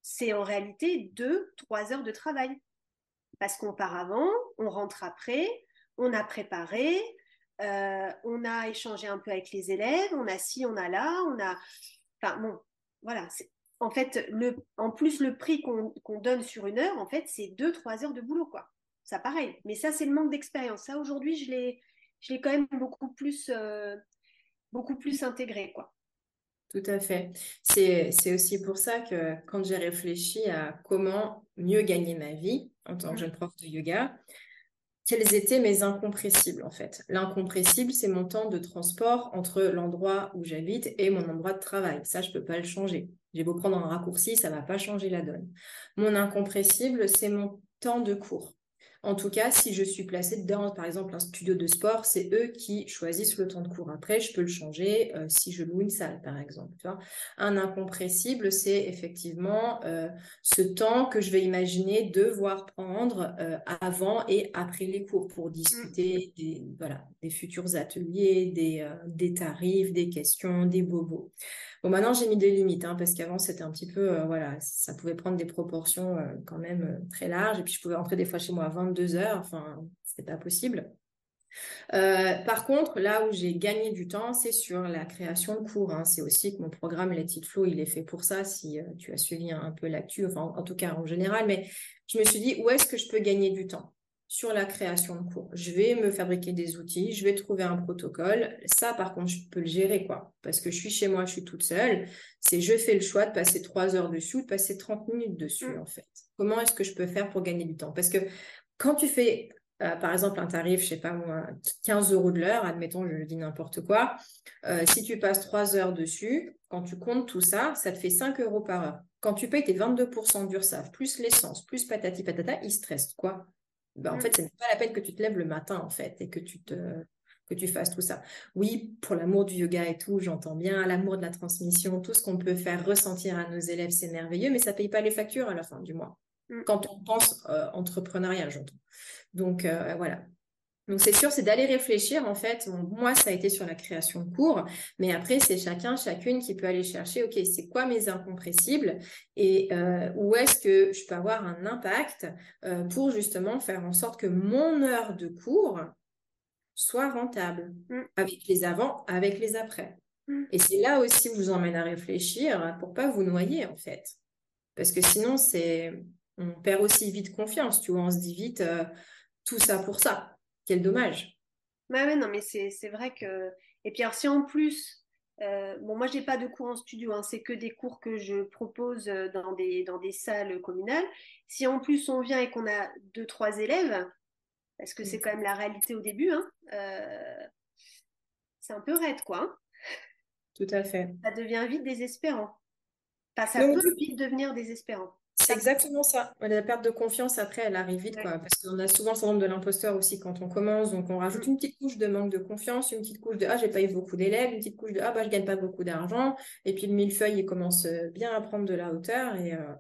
c'est en réalité deux, trois heures de travail. Parce qu'auparavant, on rentre après, on a préparé, euh, on a échangé un peu avec les élèves, on a ci, on a là, on a. Enfin bon, voilà. En fait, le, en plus, le prix qu'on donne sur une heure, en fait, c'est deux, trois heures de boulot, quoi. Ça, pareil. Mais ça, c'est le manque d'expérience. Ça, aujourd'hui, je l'ai, quand même beaucoup plus, euh, beaucoup plus intégré, quoi. Tout à fait. C'est, c'est aussi pour ça que quand j'ai réfléchi à comment mieux gagner ma vie en tant que mmh. jeune prof de yoga, quels étaient mes incompressibles en fait. L'incompressible, c'est mon temps de transport entre l'endroit où j'habite et mon endroit de travail. Ça, je ne peux pas le changer. J'ai beau prendre un raccourci, ça ne va pas changer la donne. Mon incompressible, c'est mon temps de cours. En tout cas, si je suis placée dans, par exemple, un studio de sport, c'est eux qui choisissent le temps de cours. Après, je peux le changer euh, si je loue une salle, par exemple. un incompressible, c'est effectivement euh, ce temps que je vais imaginer devoir prendre euh, avant et après les cours pour discuter mmh. des, voilà, des futurs ateliers, des, des tarifs, des questions, des bobos. Bon, maintenant, j'ai mis des limites, hein, parce qu'avant, c'était un petit peu, voilà, ça pouvait prendre des proportions quand même très larges. Et puis, je pouvais rentrer des fois chez moi à 22 deux heures. Enfin, c'est pas possible. Euh, par contre, là où j'ai gagné du temps, c'est sur la création de cours. Hein. C'est aussi que mon programme Let It Flow, il est fait pour ça, si euh, tu as suivi un, peu l'actu, enfin en tout cas en général. Mais je me suis dit, où est-ce que je peux gagner du temps? Sur la création de cours. Je vais me fabriquer des outils, je vais trouver un protocole. Ça, par contre, je peux le gérer, quoi. Parce que je suis chez moi, je suis toute seule. C'est je fais le choix de passer trois heures dessus, de passer 30 minutes dessus, mm. en fait. Comment est-ce que je peux faire pour gagner du temps? Parce que quand tu fais, euh, par exemple, un tarif, je sais pas moi, 15 euros de l'heure, admettons, je dis n'importe quoi. Euh, si tu passes trois heures dessus, quand tu comptes tout ça, ça te fait 5 euros par heure. Quand tu payes tes 22% d'URSAF, plus l'essence, plus patati patata, il stresse quoi ben, en mm. fait, ce n'est pas la peine que tu te lèves le matin, en fait, et que tu te que tu fasses tout ça. Oui, pour l'amour du yoga et tout, j'entends bien, l'amour de la transmission, tout ce qu'on peut faire ressentir à nos élèves, c'est merveilleux, mais ça paye pas les factures à la fin du mois. Mm. Quand on pense euh, entrepreneuriat, j'entends. Donc euh, voilà. Donc c'est sûr, c'est d'aller réfléchir. En fait, moi, ça a été sur la création de cours, mais après, c'est chacun, chacune qui peut aller chercher, OK, c'est quoi mes incompressibles et euh, où est-ce que je peux avoir un impact euh, pour justement faire en sorte que mon heure de cours soit rentable, mm. avec les avant, avec les après. Mm. Et c'est là aussi où je vous emmène à réfléchir pour pas vous noyer, en fait. Parce que sinon, c'est on perd aussi vite confiance, tu vois, on se dit vite euh, tout ça pour ça. Quel dommage. Bah ouais, non, mais c'est vrai que. Et puis, alors, si en plus. Euh, bon, moi, je n'ai pas de cours en studio, hein, c'est que des cours que je propose euh, dans des, dans des salles communales. Si en plus on vient et qu'on a deux, trois élèves, parce que c'est quand même la réalité au début, hein, euh, c'est un peu raide, quoi. Hein. Tout à fait. Ça devient vite désespérant. Enfin, ça peut vite devenir désespérant. C'est exactement ça. La perte de confiance, après, elle arrive vite, quoi. Parce qu'on a souvent le syndrome de l'imposteur aussi quand on commence. Donc, on rajoute mm. une petite couche de manque de confiance, une petite couche de Ah, j'ai pas eu beaucoup d'élèves, une petite couche de Ah, bah, je gagne pas beaucoup d'argent. Et puis, le millefeuille, il commence euh, bien à prendre de la hauteur. Et, euh,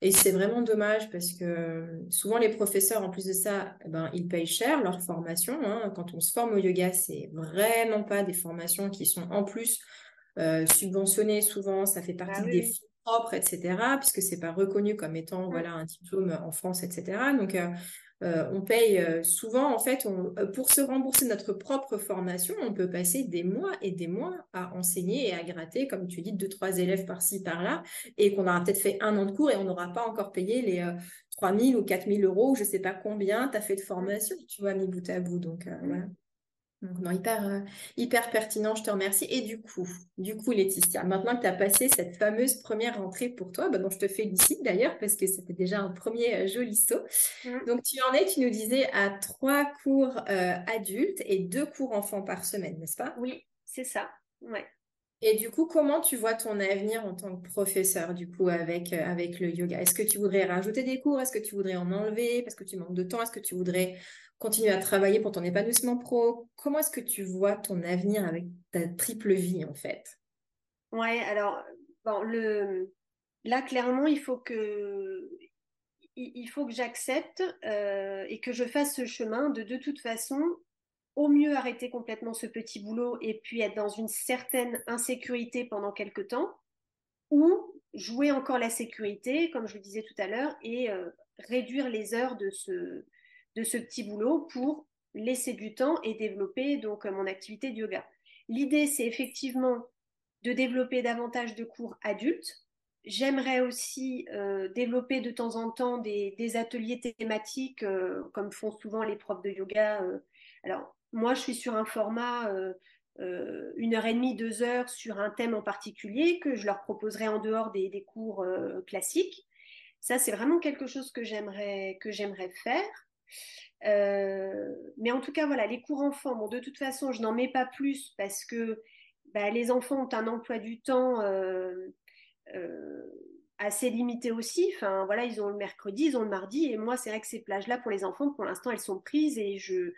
et c'est vraiment dommage parce que euh, souvent, les professeurs, en plus de ça, eh ben, ils payent cher leur formation. Hein. Quand on se forme au yoga, c'est vraiment pas des formations qui sont en plus subventionnées souvent. Ça fait partie ah des propre, etc., puisque c'est pas reconnu comme étant mmh. voilà un diplôme en France, etc. Donc euh, euh, on paye euh, souvent en fait pour se rembourser notre propre formation, on peut passer des mois et des mois à enseigner et à gratter, comme tu dis, deux trois élèves par-ci par-là, et qu'on aura peut-être fait un an de cours et on n'aura pas encore payé les 3 000 ou 4 000 euros, je sais pas combien tu as fait de formation, tu vois, mis bout à bout. Donc mmh. voilà. Donc, non, hyper, euh, hyper pertinent, je te remercie. Et du coup, du coup, Laetitia, maintenant que tu as passé cette fameuse première rentrée pour toi, bah, dont je te félicite d'ailleurs, parce que c'était déjà un premier euh, joli saut. Mmh. Donc, tu en es, tu nous disais, à trois cours euh, adultes et deux cours enfants par semaine, n'est-ce pas? Oui, c'est ça. Ouais. Et du coup, comment tu vois ton avenir en tant que professeur, du coup, avec, avec le yoga? Est-ce que tu voudrais rajouter des cours? Est-ce que tu voudrais en enlever? Parce que tu manques de temps Est-ce que tu voudrais continuer à travailler pour ton épanouissement pro Comment est-ce que tu vois ton avenir avec ta triple vie en fait? Ouais, alors bon, le... là clairement il faut que il faut que j'accepte euh, et que je fasse ce chemin de de toute façon au mieux arrêter complètement ce petit boulot et puis être dans une certaine insécurité pendant quelques temps ou jouer encore la sécurité comme je le disais tout à l'heure et euh, réduire les heures de ce de ce petit boulot pour laisser du temps et développer donc mon activité de yoga. L'idée, c'est effectivement de développer davantage de cours adultes. J'aimerais aussi euh, développer de temps en temps des, ateliers thématiques, euh, comme font souvent les profs de yoga. Euh. Alors, moi, je suis sur un format une heure et demie, deux heures sur un thème en particulier que je leur proposerai en dehors des, des cours classiques. Ça, c'est vraiment quelque chose que j'aimerais que j'aimerais faire. Euh, mais en tout cas, voilà, les cours enfants, bon, de toute façon, je n'en mets pas plus parce que bah, les enfants ont un emploi du temps euh, euh, assez limité aussi. Voilà, ils ont le mercredi, ils ont le mardi, et moi, c'est vrai que ces plages-là, pour les enfants, pour l'instant, elles sont prises et je,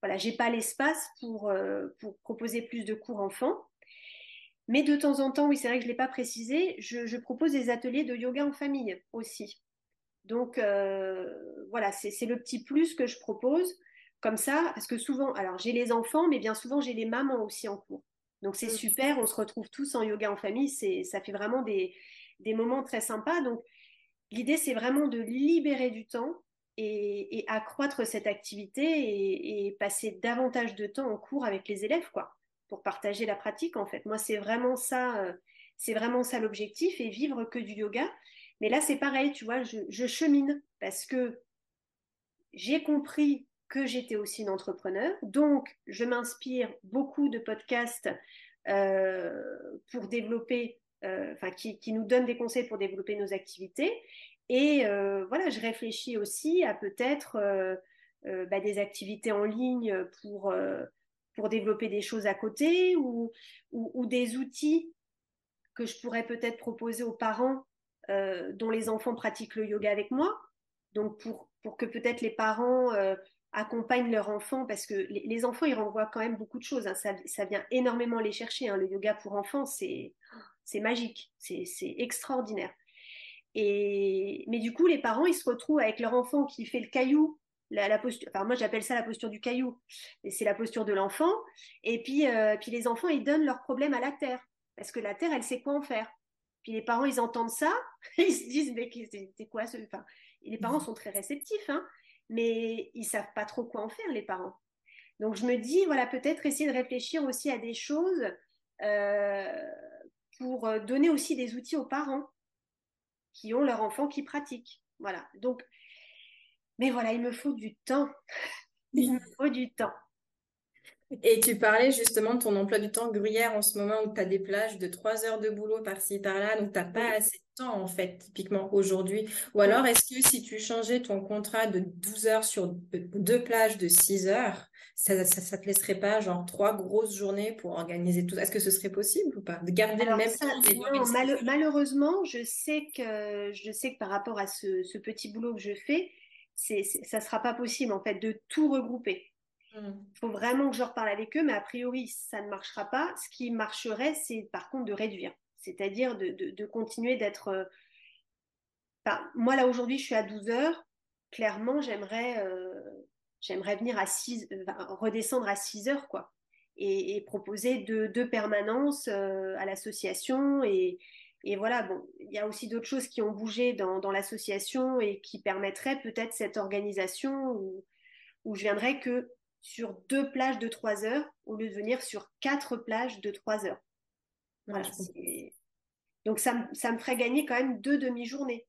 voilà, j'ai pas l'espace pour, pour proposer plus de cours enfants. Mais de temps en temps, oui, c'est vrai que je ne l'ai pas précisé, je, propose des ateliers de yoga en famille aussi. Donc euh, voilà, c'est le petit plus que je propose comme ça, parce que souvent, alors j'ai les enfants, mais bien souvent j'ai les mamans aussi en cours. Donc c'est super, on se retrouve tous en yoga en famille, ça fait vraiment des, moments très sympas. Donc l'idée c'est vraiment de libérer du temps et, accroître cette activité et, et, passer davantage de temps en cours avec les élèves, quoi, pour partager la pratique en fait. Moi c'est vraiment ça, euh, c'est vraiment ça l'objectif et vivre que du yoga. Mais là, c'est pareil, tu vois, je, chemine parce que j'ai compris que j'étais aussi une entrepreneur. Donc, je m'inspire beaucoup de podcasts euh, pour développer, euh, enfin, qui, nous donnent des conseils pour développer nos activités. Et euh, voilà, je réfléchis aussi à peut-être bah, des activités en ligne pour, pour développer des choses à côté ou, ou des outils que je pourrais peut-être proposer aux parents dont les enfants pratiquent le yoga avec moi. Donc, pour, pour que peut-être les parents accompagnent leur enfant parce que les, enfants, ils renvoient quand même beaucoup de choses. Hein. Ça, vient énormément les chercher. Hein. Le yoga pour enfants, c'est magique, c'est extraordinaire. Et, mais du coup, les parents, ils se retrouvent avec leur enfant qui fait le caillou. La, posture, enfin moi j'appelle ça la posture du caillou, c'est la posture de l'enfant. Et puis, euh, puis les enfants ils donnent leurs problèmes à la terre parce que la terre elle sait quoi en faire. Puis les parents ils entendent ça, ils se disent mais c'est quoi ce, enfin, les parents sont très réceptifs, hein, mais ils savent pas trop quoi en faire, les parents. Donc je me dis, voilà, peut-être essayer de réfléchir aussi à des choses euh, pour euh, donner aussi des outils aux parents qui ont leur enfant qui pratique. Voilà. Donc, mais voilà, il me faut du temps. il me faut du temps. Et tu parlais justement de ton emploi du temps gruyère en ce moment où tu as des plages de 3 heures de boulot par-ci, par-là, donc tu n'as pas assez de temps en fait, typiquement aujourd'hui. Ou alors, est-ce que si tu changeais ton contrat de 12 heures sur deux plages de 6 heures, ça ne te laisserait pas genre trois grosses journées pour organiser tout Est-ce que ce serait possible ou pas? De garder le même temps Malheureusement, je sais, que, je sais que par rapport à ce, ce petit boulot que je fais, c'est, ça ne sera pas possible en fait de tout regrouper. Il mm. faut vraiment que je reparle avec eux, mais a priori, ça ne marchera pas. Ce qui marcherait, c'est par contre de réduire, c'est-à-dire de, continuer d'être... Euh, moi, là, aujourd'hui, je suis à 12 heures. Clairement, j'aimerais euh, j'aimerais venir à 6, redescendre à 6 heures, quoi. Et, proposer deux, permanences euh, à l'association. Et, voilà, bon, il y a aussi d'autres choses qui ont bougé dans, l'association et qui permettraient peut-être cette organisation où, où je viendrais que sur deux plages de trois heures au lieu de venir sur quatre plages de trois heures. Donc ça, me ferait gagner quand même deux demi-journées,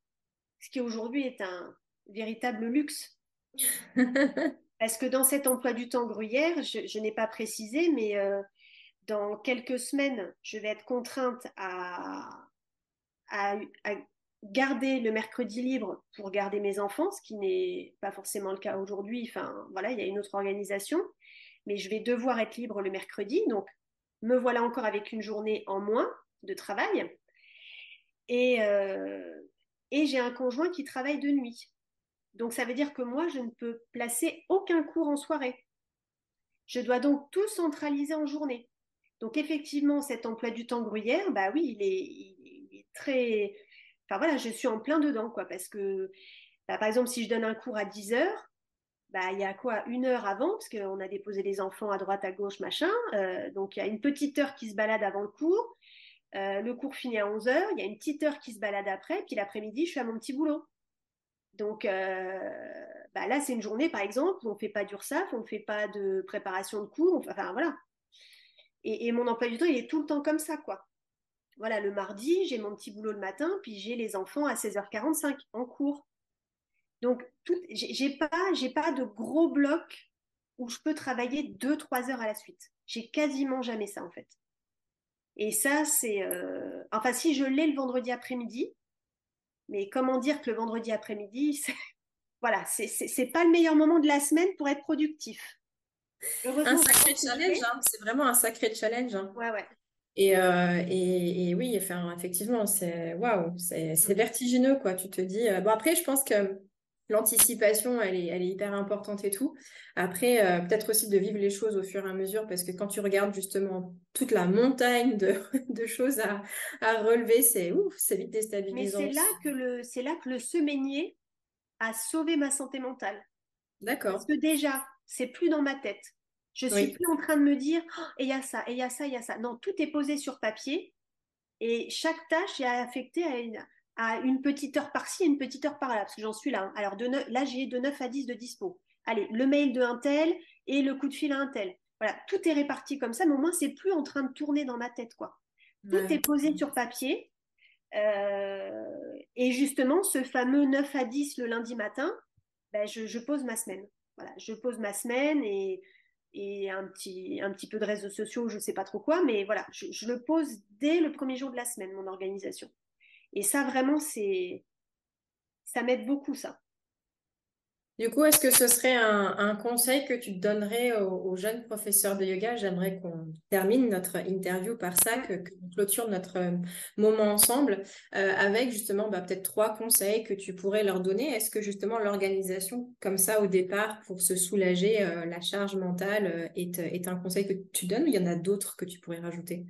ce qui aujourd'hui est un véritable luxe. Parce que dans cet emploi du temps gruyère, je, n'ai pas précisé, mais euh, dans quelques semaines, je vais être contrainte à, à garder le mercredi libre pour garder mes enfants, ce qui n'est pas forcément le cas aujourd'hui. Enfin, voilà, il y a une autre organisation. Mais je vais devoir être libre le mercredi. Donc, me voilà encore avec une journée en moins de travail. Et, euh, et j'ai un conjoint qui travaille de nuit. Donc, ça veut dire que moi, je ne peux placer aucun cours en soirée. Je dois donc tout centraliser en journée. Donc, effectivement, cet emploi du temps gruyère, bah oui, il est, il est très Enfin voilà, je suis en plein dedans, quoi, parce que, bah, par exemple, si je donne un cours à 10 heures, bah, il y a quoi Une heure avant, parce qu'on a déposé les enfants à droite, à gauche, machin. Euh, donc, il y a une petite heure qui se balade avant le cours. Euh, le cours finit à 11 heures. Il y a une petite heure qui se balade après. Puis l'après-midi, je suis à mon petit boulot. Donc, euh, bah, là, c'est une journée, par exemple, où on ne fait pas d'URSAF, on ne fait pas de préparation de cours. Enfin, voilà. Et, et mon emploi du temps, il est tout le temps comme ça, quoi voilà, le mardi, j'ai mon petit boulot le matin, puis j'ai les enfants à 16h45 en cours. Donc, j'ai pas, pas de gros blocs où je peux travailler 2-3 heures à la suite. J'ai quasiment jamais ça, en fait. Et ça, c'est. Euh, enfin, si je l'ai le vendredi après-midi, mais comment dire que le vendredi après-midi, voilà, c'est pas le meilleur moment de la semaine pour être productif. Un sacré challenge, hein. c'est vraiment un sacré challenge. Hein. Ouais, ouais. Euh, et, et, oui, enfin, effectivement, c'est waouh, c'est vertigineux, quoi. Tu te dis. Euh, bon, après, je pense que l'anticipation, elle est, elle est hyper importante et tout. Après, euh, peut-être aussi de vivre les choses au fur et à mesure, parce que quand tu regardes justement toute la montagne de, de choses à, à relever, c'est ouf, c'est vite déstabilisant. Mais c'est là que le, c'est là que le a sauvé ma santé mentale. D'accord. Parce que déjà, c'est plus dans ma tête. Je suis plus en train de me dire, oh, et il y a ça, et il y a ça, il y a ça. Non, tout est posé sur papier et chaque tâche est affectée à une, à une petite heure par-ci et une petite heure par-là, parce que j'en suis là. Hein. Alors, de là, j'ai de 9 à 10 de dispo. Allez, le mail de un tel et le coup de fil à un tel. Voilà, tout est réparti comme ça, mais au moins, c'est plus en train de tourner dans ma tête, quoi. Tout est posé sur papier. Euh, et justement, ce fameux 9 à 10 le lundi matin, ben, je, pose ma semaine. Voilà, je pose ma semaine et, et un, petit, peu de réseaux sociaux, je ne sais pas trop quoi, mais voilà, je, je, le pose dès le premier jour de la semaine, mon organisation. Et ça, vraiment, c'est ça m'aide beaucoup, ça. Du coup, est-ce que ce serait un, conseil que tu donnerais aux, jeunes professeurs de yoga? J'aimerais qu'on termine notre interview par ça, que, clôture notre euh, moment ensemble euh, avec justement bah, peut-être trois conseils que tu pourrais leur donner. Est-ce que justement l'organisation, comme ça au départ, pour se soulager euh, la charge mentale, est, est un conseil que tu donnes ou il y en a d'autres que tu pourrais rajouter?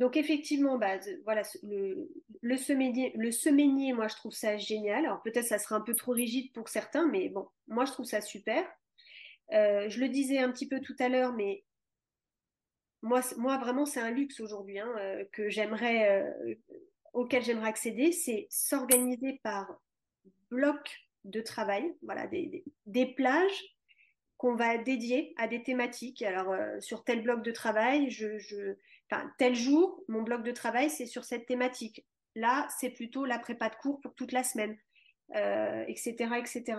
Donc effectivement, bah, voilà, le, le, moi je trouve ça génial. Alors peut-être ça sera un peu trop rigide pour certains, mais bon, moi je trouve ça super. Euh, je le disais un petit peu tout à l'heure, mais moi, moi vraiment c'est un luxe aujourd'hui hein, euh, que j'aimerais, euh, auquel j'aimerais accéder, c'est s'organiser par bloc de travail, voilà, des, plages qu'on va dédier à des thématiques. Alors sur tel bloc de travail, je tel jour, mon bloc de travail, c'est sur cette thématique. Là, c'est plutôt la prépa de cours pour toute la semaine, etc., euh, etc.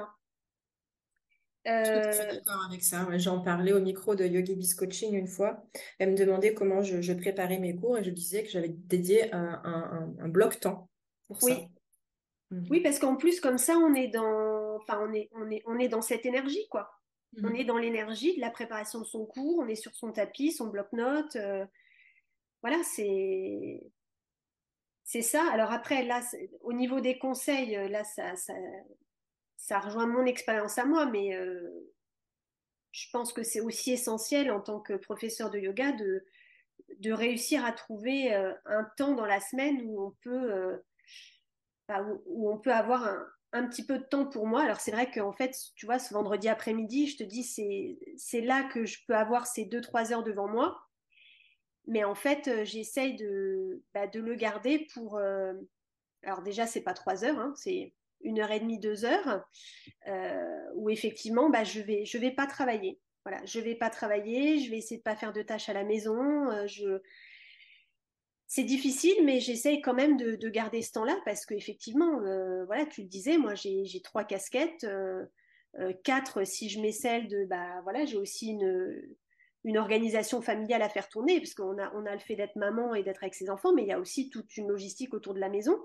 Je suis euh, d'accord avec ça. J'en parlais au micro de Yogi Biz Coaching une fois. Elle me demandait comment je, préparais mes cours et je disais que j'avais dédié un, bloc temps pour oui. ça. Mhm. Oui, parce qu'en plus, comme ça, on est dans, enfin, on est, on est, on est dans cette énergie, quoi. On mhm. est dans l'énergie de la préparation de son cours, on est sur son tapis, son bloc-notes. Euh, voilà, c'est ça. Alors après, au niveau des conseils, euh, là, ça, ça, rejoint mon expérience à moi, mais euh, je pense que c'est aussi essentiel en tant que professeur de yoga de, réussir à trouver euh, un temps dans la semaine où on peut, bah, où, on peut avoir un, un, petit peu de temps pour moi. Alors c'est vrai qu'en fait, tu vois, ce vendredi après-midi, je te dis, c'est là que je peux avoir ces deux, trois heures devant moi. Mais en fait, euh, j'essaye de, bah, de le garder pour. Euh, alors, déjà, c'est pas trois heures, hein, c'est une heure et demie, deux heures, euh, où effectivement, bah, je vais, je vais pas travailler. Voilà, je vais pas travailler, je vais essayer de pas faire de tâches à la maison. je... C'est difficile, mais j'essaye quand même de, de, garder ce temps-là parce qu'effectivement, voilà, tu le disais, moi j'ai trois casquettes, quatre si je mets celle de, bah voilà, j'ai aussi une, une organisation familiale à faire tourner, parce qu'on a, on a le fait d'être maman et d'être avec ses enfants, mais il y a aussi toute une logistique autour de la maison.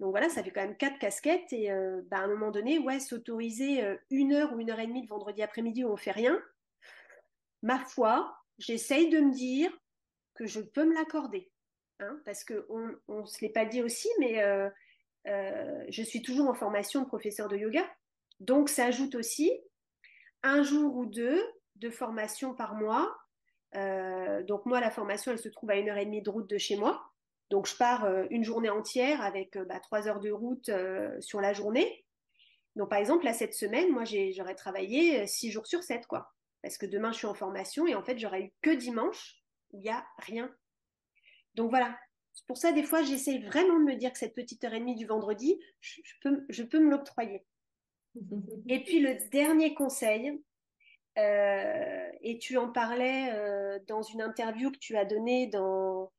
Donc voilà, ça fait quand même quatre casquettes et euh, bah, à un moment donné, ouais, s'autoriser euh, une heure ou une heure et demie de vendredi après-midi où on fait rien, ma foi, j'essaye de me dire que je peux me l'accorder. Hein, parce qu'on ne se l'est pas dit aussi, mais euh, je suis toujours en formation de professeur de yoga. Donc ça ajoute aussi un jour ou deux de formation par mois. Euh, donc moi, la formation, elle se trouve à une heure et demie de route de chez moi. Donc je pars euh, une journée entière avec euh, bah, trois heures de route sur la journée. Donc par exemple, là, cette semaine, moi, j'aurais travaillé six jours sur sept, quoi. Parce que demain, je suis en formation et en fait, j'aurais eu que dimanche où il n'y a rien. Donc voilà. C'est pour ça, des fois, j'essaie vraiment de me dire que cette petite heure et demie du vendredi, je, peux, je peux me l'octroyer. Et puis le dernier conseil, euh, et tu en parlais euh, dans une interview que tu as donnée dans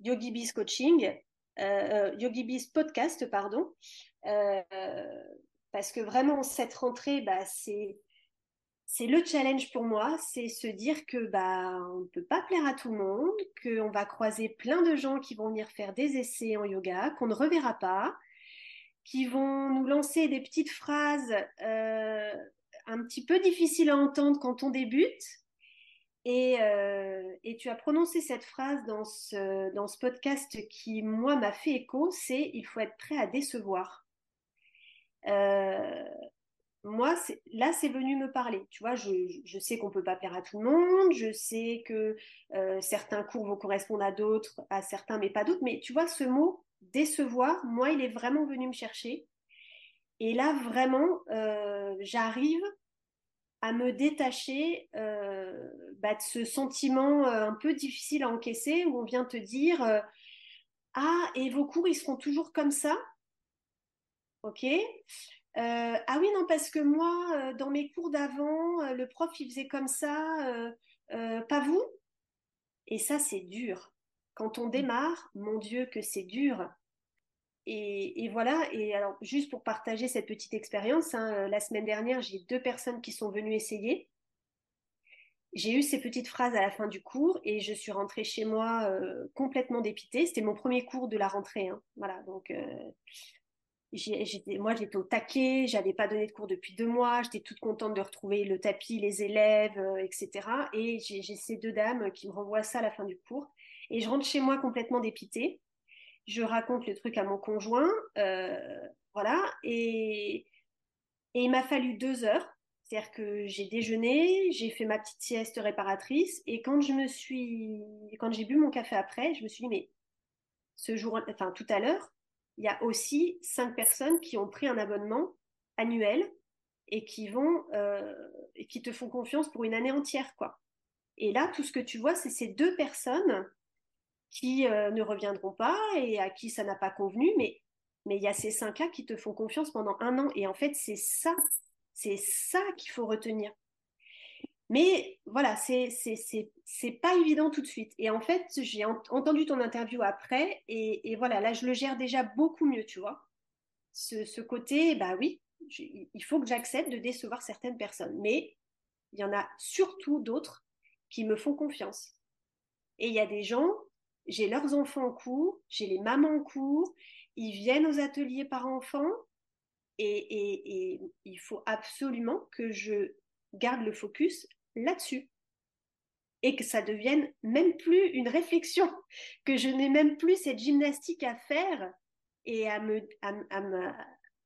Yogi Biz Coaching, euh, Yogi Biz Podcast, pardon. parce que vraiment, cette rentrée, bah, c'est c'est le challenge pour moi, c'est se dire que bah on ne peut pas plaire à tout le monde, qu'on va croiser plein de gens qui vont venir faire des essais en yoga, qu'on ne reverra pas, qui vont nous lancer des petites phrases euh, un petit peu difficile à entendre quand on débute. Et, euh, tu as prononcé cette phrase dans ce, podcast qui, moi, m'a fait écho, c'est il faut être prêt à décevoir. Euh, moi, là, c'est venu me parler. Tu vois, je, sais qu'on peut pas plaire à tout le monde, je sais que euh, certains cours vont correspondre à d'autres, à certains, mais pas d'autres. Mais tu vois, ce mot décevoir, moi, il est vraiment venu me chercher. Et là, vraiment, euh, j'arrive à me détacher euh, bah, de ce sentiment euh, un peu difficile à encaisser où on vient te dire Ah, et vos cours, ils seront toujours comme ça? Ok. Ah oui, non, parce que moi, dans mes cours d'avant, le prof, il faisait comme ça, pas vous? Et ça, c'est dur. Quand on démarre, mon Dieu, que c'est dur et, voilà, et alors juste pour partager cette petite expérience, hein, la semaine dernière, j'ai deux personnes qui sont venues essayer. J'ai eu ces petites phrases à la fin du cours et je suis rentrée chez moi complètement dépitée. C'était mon premier cours de la rentrée. Hein. Voilà, donc j'étais, moi, j'étais au taquet, j'avais pas donné de cours depuis deux mois, j'étais toute contente de retrouver le tapis, les élèves, euh, etc. Et j'ai, ces deux dames qui me renvoient ça à la fin du cours. Et je rentre chez moi complètement dépitée. Je raconte le truc à mon conjoint, euh, voilà. Et, il m'a fallu deux heures. C'est-à-dire que j'ai déjeuné, j'ai fait ma petite sieste réparatrice, et quand je me suis, quand j'ai bu mon café après, je me suis dit mais ce jour, enfin tout à l'heure, il y a aussi cinq personnes qui ont pris un abonnement annuel et qui vont euh, et qui te font confiance pour une année entière, quoi. Et là, tout ce que tu vois, c'est ces deux personnes qui euh, ne reviendront pas et à qui ça n'a pas convenu, mais mais il y a ces cinq-là qui te font confiance pendant un an. Et en fait, c'est ça, c'est ça qu'il faut retenir. Mais voilà, c'est pas évident tout de suite. Et en fait, j'ai entendu ton interview après, et, et, voilà, là, je le gère déjà beaucoup mieux, tu vois. Ce, ce côté, bah oui, il faut que j'accepte de décevoir certaines personnes. Mais il y en a surtout d'autres qui me font confiance. Et il y a des gens, j'ai leurs enfants en cours, j'ai les mamans en cours, ils viennent aux ateliers par enfant, et, il faut absolument que je garde le focus là-dessus. Et que ça devienne même plus une réflexion, que je n'ai même plus cette gymnastique à faire et à me,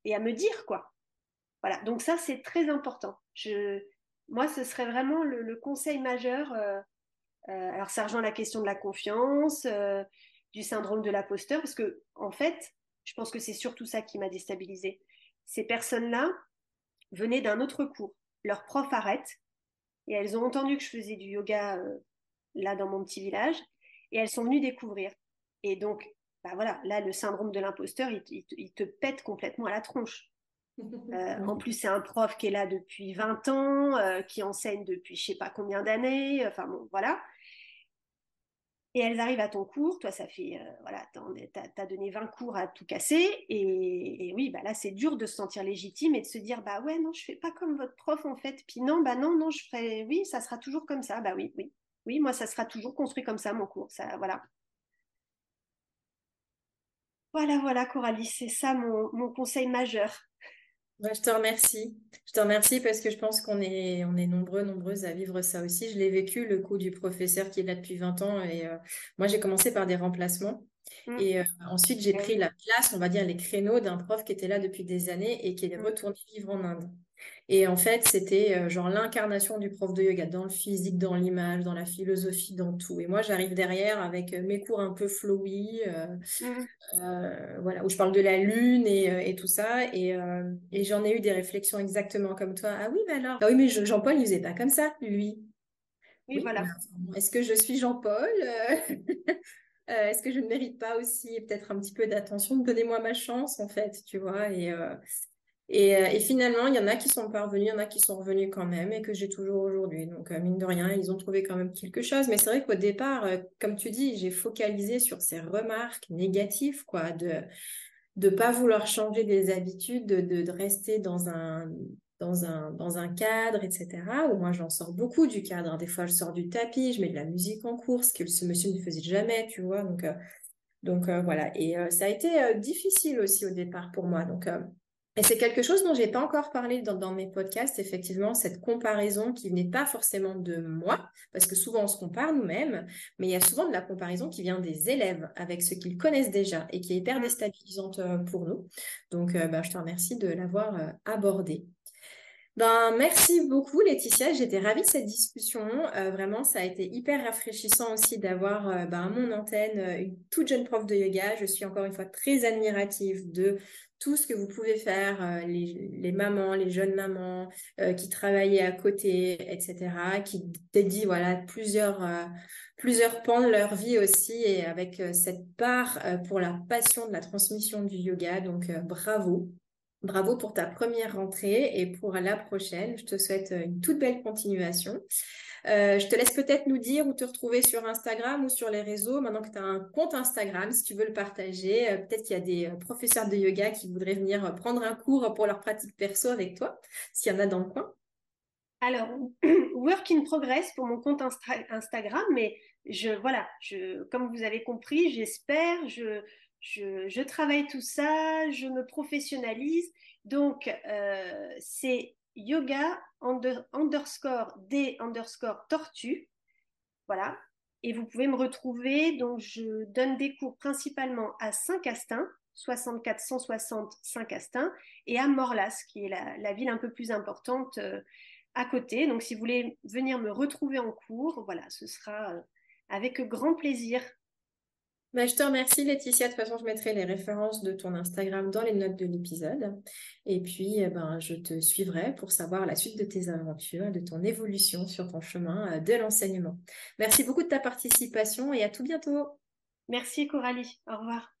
et à me dire quoi. Voilà, donc ça c'est très important. Je, moi, ce serait vraiment le, conseil majeur. Euh, alors, ça rejoint la question de la confiance, euh, du syndrome de l'imposteur, parce que en fait, je pense que c'est surtout ça qui m'a déstabilisée. Ces personnes-là venaient d'un autre cours. Leur prof arrête, et elles ont entendu que je faisais du yoga euh, là dans mon petit village et elles sont venues découvrir. Et donc, bah voilà, là, le syndrome de l'imposteur, il, te pète complètement à la tronche. Euh, en plus, c'est un prof qui est là depuis 20 ans, euh, qui enseigne depuis je sais pas combien d'années. Enfin bon, voilà. Et elles arrivent à ton cours, toi ça fait, euh, voilà, tu as, donné 20 cours à tout casser, et, oui, bah là c'est dur de se sentir légitime et de se dire, bah ouais, non, je fais pas comme votre prof en fait, puis non, bah non, non, je ferai, oui, ça sera toujours comme ça, bah oui, oui, oui, moi ça sera toujours construit comme ça mon cours, ça, voilà. Voilà, voilà, Coralie, c'est ça mon, mon conseil majeur je te remercie. Je te remercie parce que je pense qu'on est, on est nombreux, nombreuses à vivre ça aussi. Je l'ai vécu, le coup du professeur qui est là depuis 20 ans. Et euh, moi, j'ai commencé par des remplacements. Mmh. Et euh, ensuite, j'ai pris la place, on va dire, les créneaux d'un prof qui était là depuis des années et qui est mmh. retourné vivre en Inde. Et en fait, c'était euh, genre l'incarnation du prof de yoga dans le physique, dans l'image, dans la philosophie, dans tout. Et moi, j'arrive derrière avec euh, mes cours un peu flowy, euh, voilà, où je parle de la lune et, tout ça. Et, j'en ai eu des réflexions exactement comme toi. Ah oui, mais alors? Ah oui, mais Jean-Paul, il faisait pas comme ça, lui. Oui, voilà. Est-ce que je suis Jean-Paul? Est-ce que je ne mérite pas aussi peut-être un petit peu d'attention? Donnez-moi ma chance, en fait, tu vois. Et, euh, et, finalement, il y en a qui sont parvenus, il y en a qui sont revenus quand même et que j'ai toujours aujourd'hui. Donc, euh, mine de rien, ils ont trouvé quand même quelque chose. Mais c'est vrai qu'au départ, euh, comme tu dis, j'ai focalisé sur ces remarques négatives, quoi, de ne pas vouloir changer des habitudes, de, de, rester dans un, dans un, dans un cadre, etc. Où moi, j'en sors beaucoup du cadre. Des fois, je sors du tapis, je mets de la musique en course, que ce monsieur ne faisait jamais, tu vois. Donc, donc voilà. Et ça a été difficile aussi au départ pour moi. Donc, et c'est quelque chose dont j'ai pas encore parlé dans, mes podcasts, effectivement, cette comparaison qui n'est pas forcément de moi, parce que souvent on se compare nous-mêmes, mais il y a souvent de la comparaison qui vient des élèves avec ce qu'ils connaissent déjà et qui est hyper déstabilisante euh, pour nous. Donc, euh, bah, je te remercie de l'avoir euh, abordé. Ben, merci beaucoup Laetitia, j'étais ravie de cette discussion. vraiment, ça a été hyper rafraîchissant aussi d'avoir ben, à mon antenne une toute jeune prof de yoga. Je suis encore une fois très admirative de tout ce que vous pouvez faire, euh, les, mamans, les jeunes mamans euh, qui travaillaient à côté, etc., qui dédient voilà, euh, plusieurs pans de leur vie aussi et avec cette part pour la passion de la transmission du yoga. Donc, bravo. Bravo pour ta première rentrée et pour la prochaine. Je te souhaite une toute belle continuation. Euh, je te laisse peut-être nous dire où te retrouver sur Instagram ou sur les réseaux. Maintenant que tu as un compte Instagram, si tu veux le partager, euh, peut-être qu'il y a des euh, professeurs de yoga qui voudraient venir prendre un cours pour leur pratique perso avec toi, s'il y en a dans le coin. Alors, work in progress pour mon compte Instagram, mais je, voilà, je, comme vous avez compris, j'espère, je, je, travaille tout ça, je me professionnalise. Donc, euh, c'est yoga underscore d underscore tortue. Voilà. Et vous pouvez me retrouver. Donc, je donne des cours principalement à Saint-Castin, 64 160 Saint-Castin, et à Morlas, qui est la, ville un peu plus importante euh, à côté. Donc, si vous voulez venir me retrouver en cours, voilà, ce sera euh, avec grand plaisir bah, je te remercie Laetitia. De toute façon, je mettrai les références de ton Instagram dans les notes de l'épisode. Et puis, eh ben, je te suivrai pour savoir la suite de tes aventures, de ton évolution sur ton chemin euh, de l'enseignement. Merci beaucoup de ta participation et à tout bientôt. Merci Coralie. Au revoir.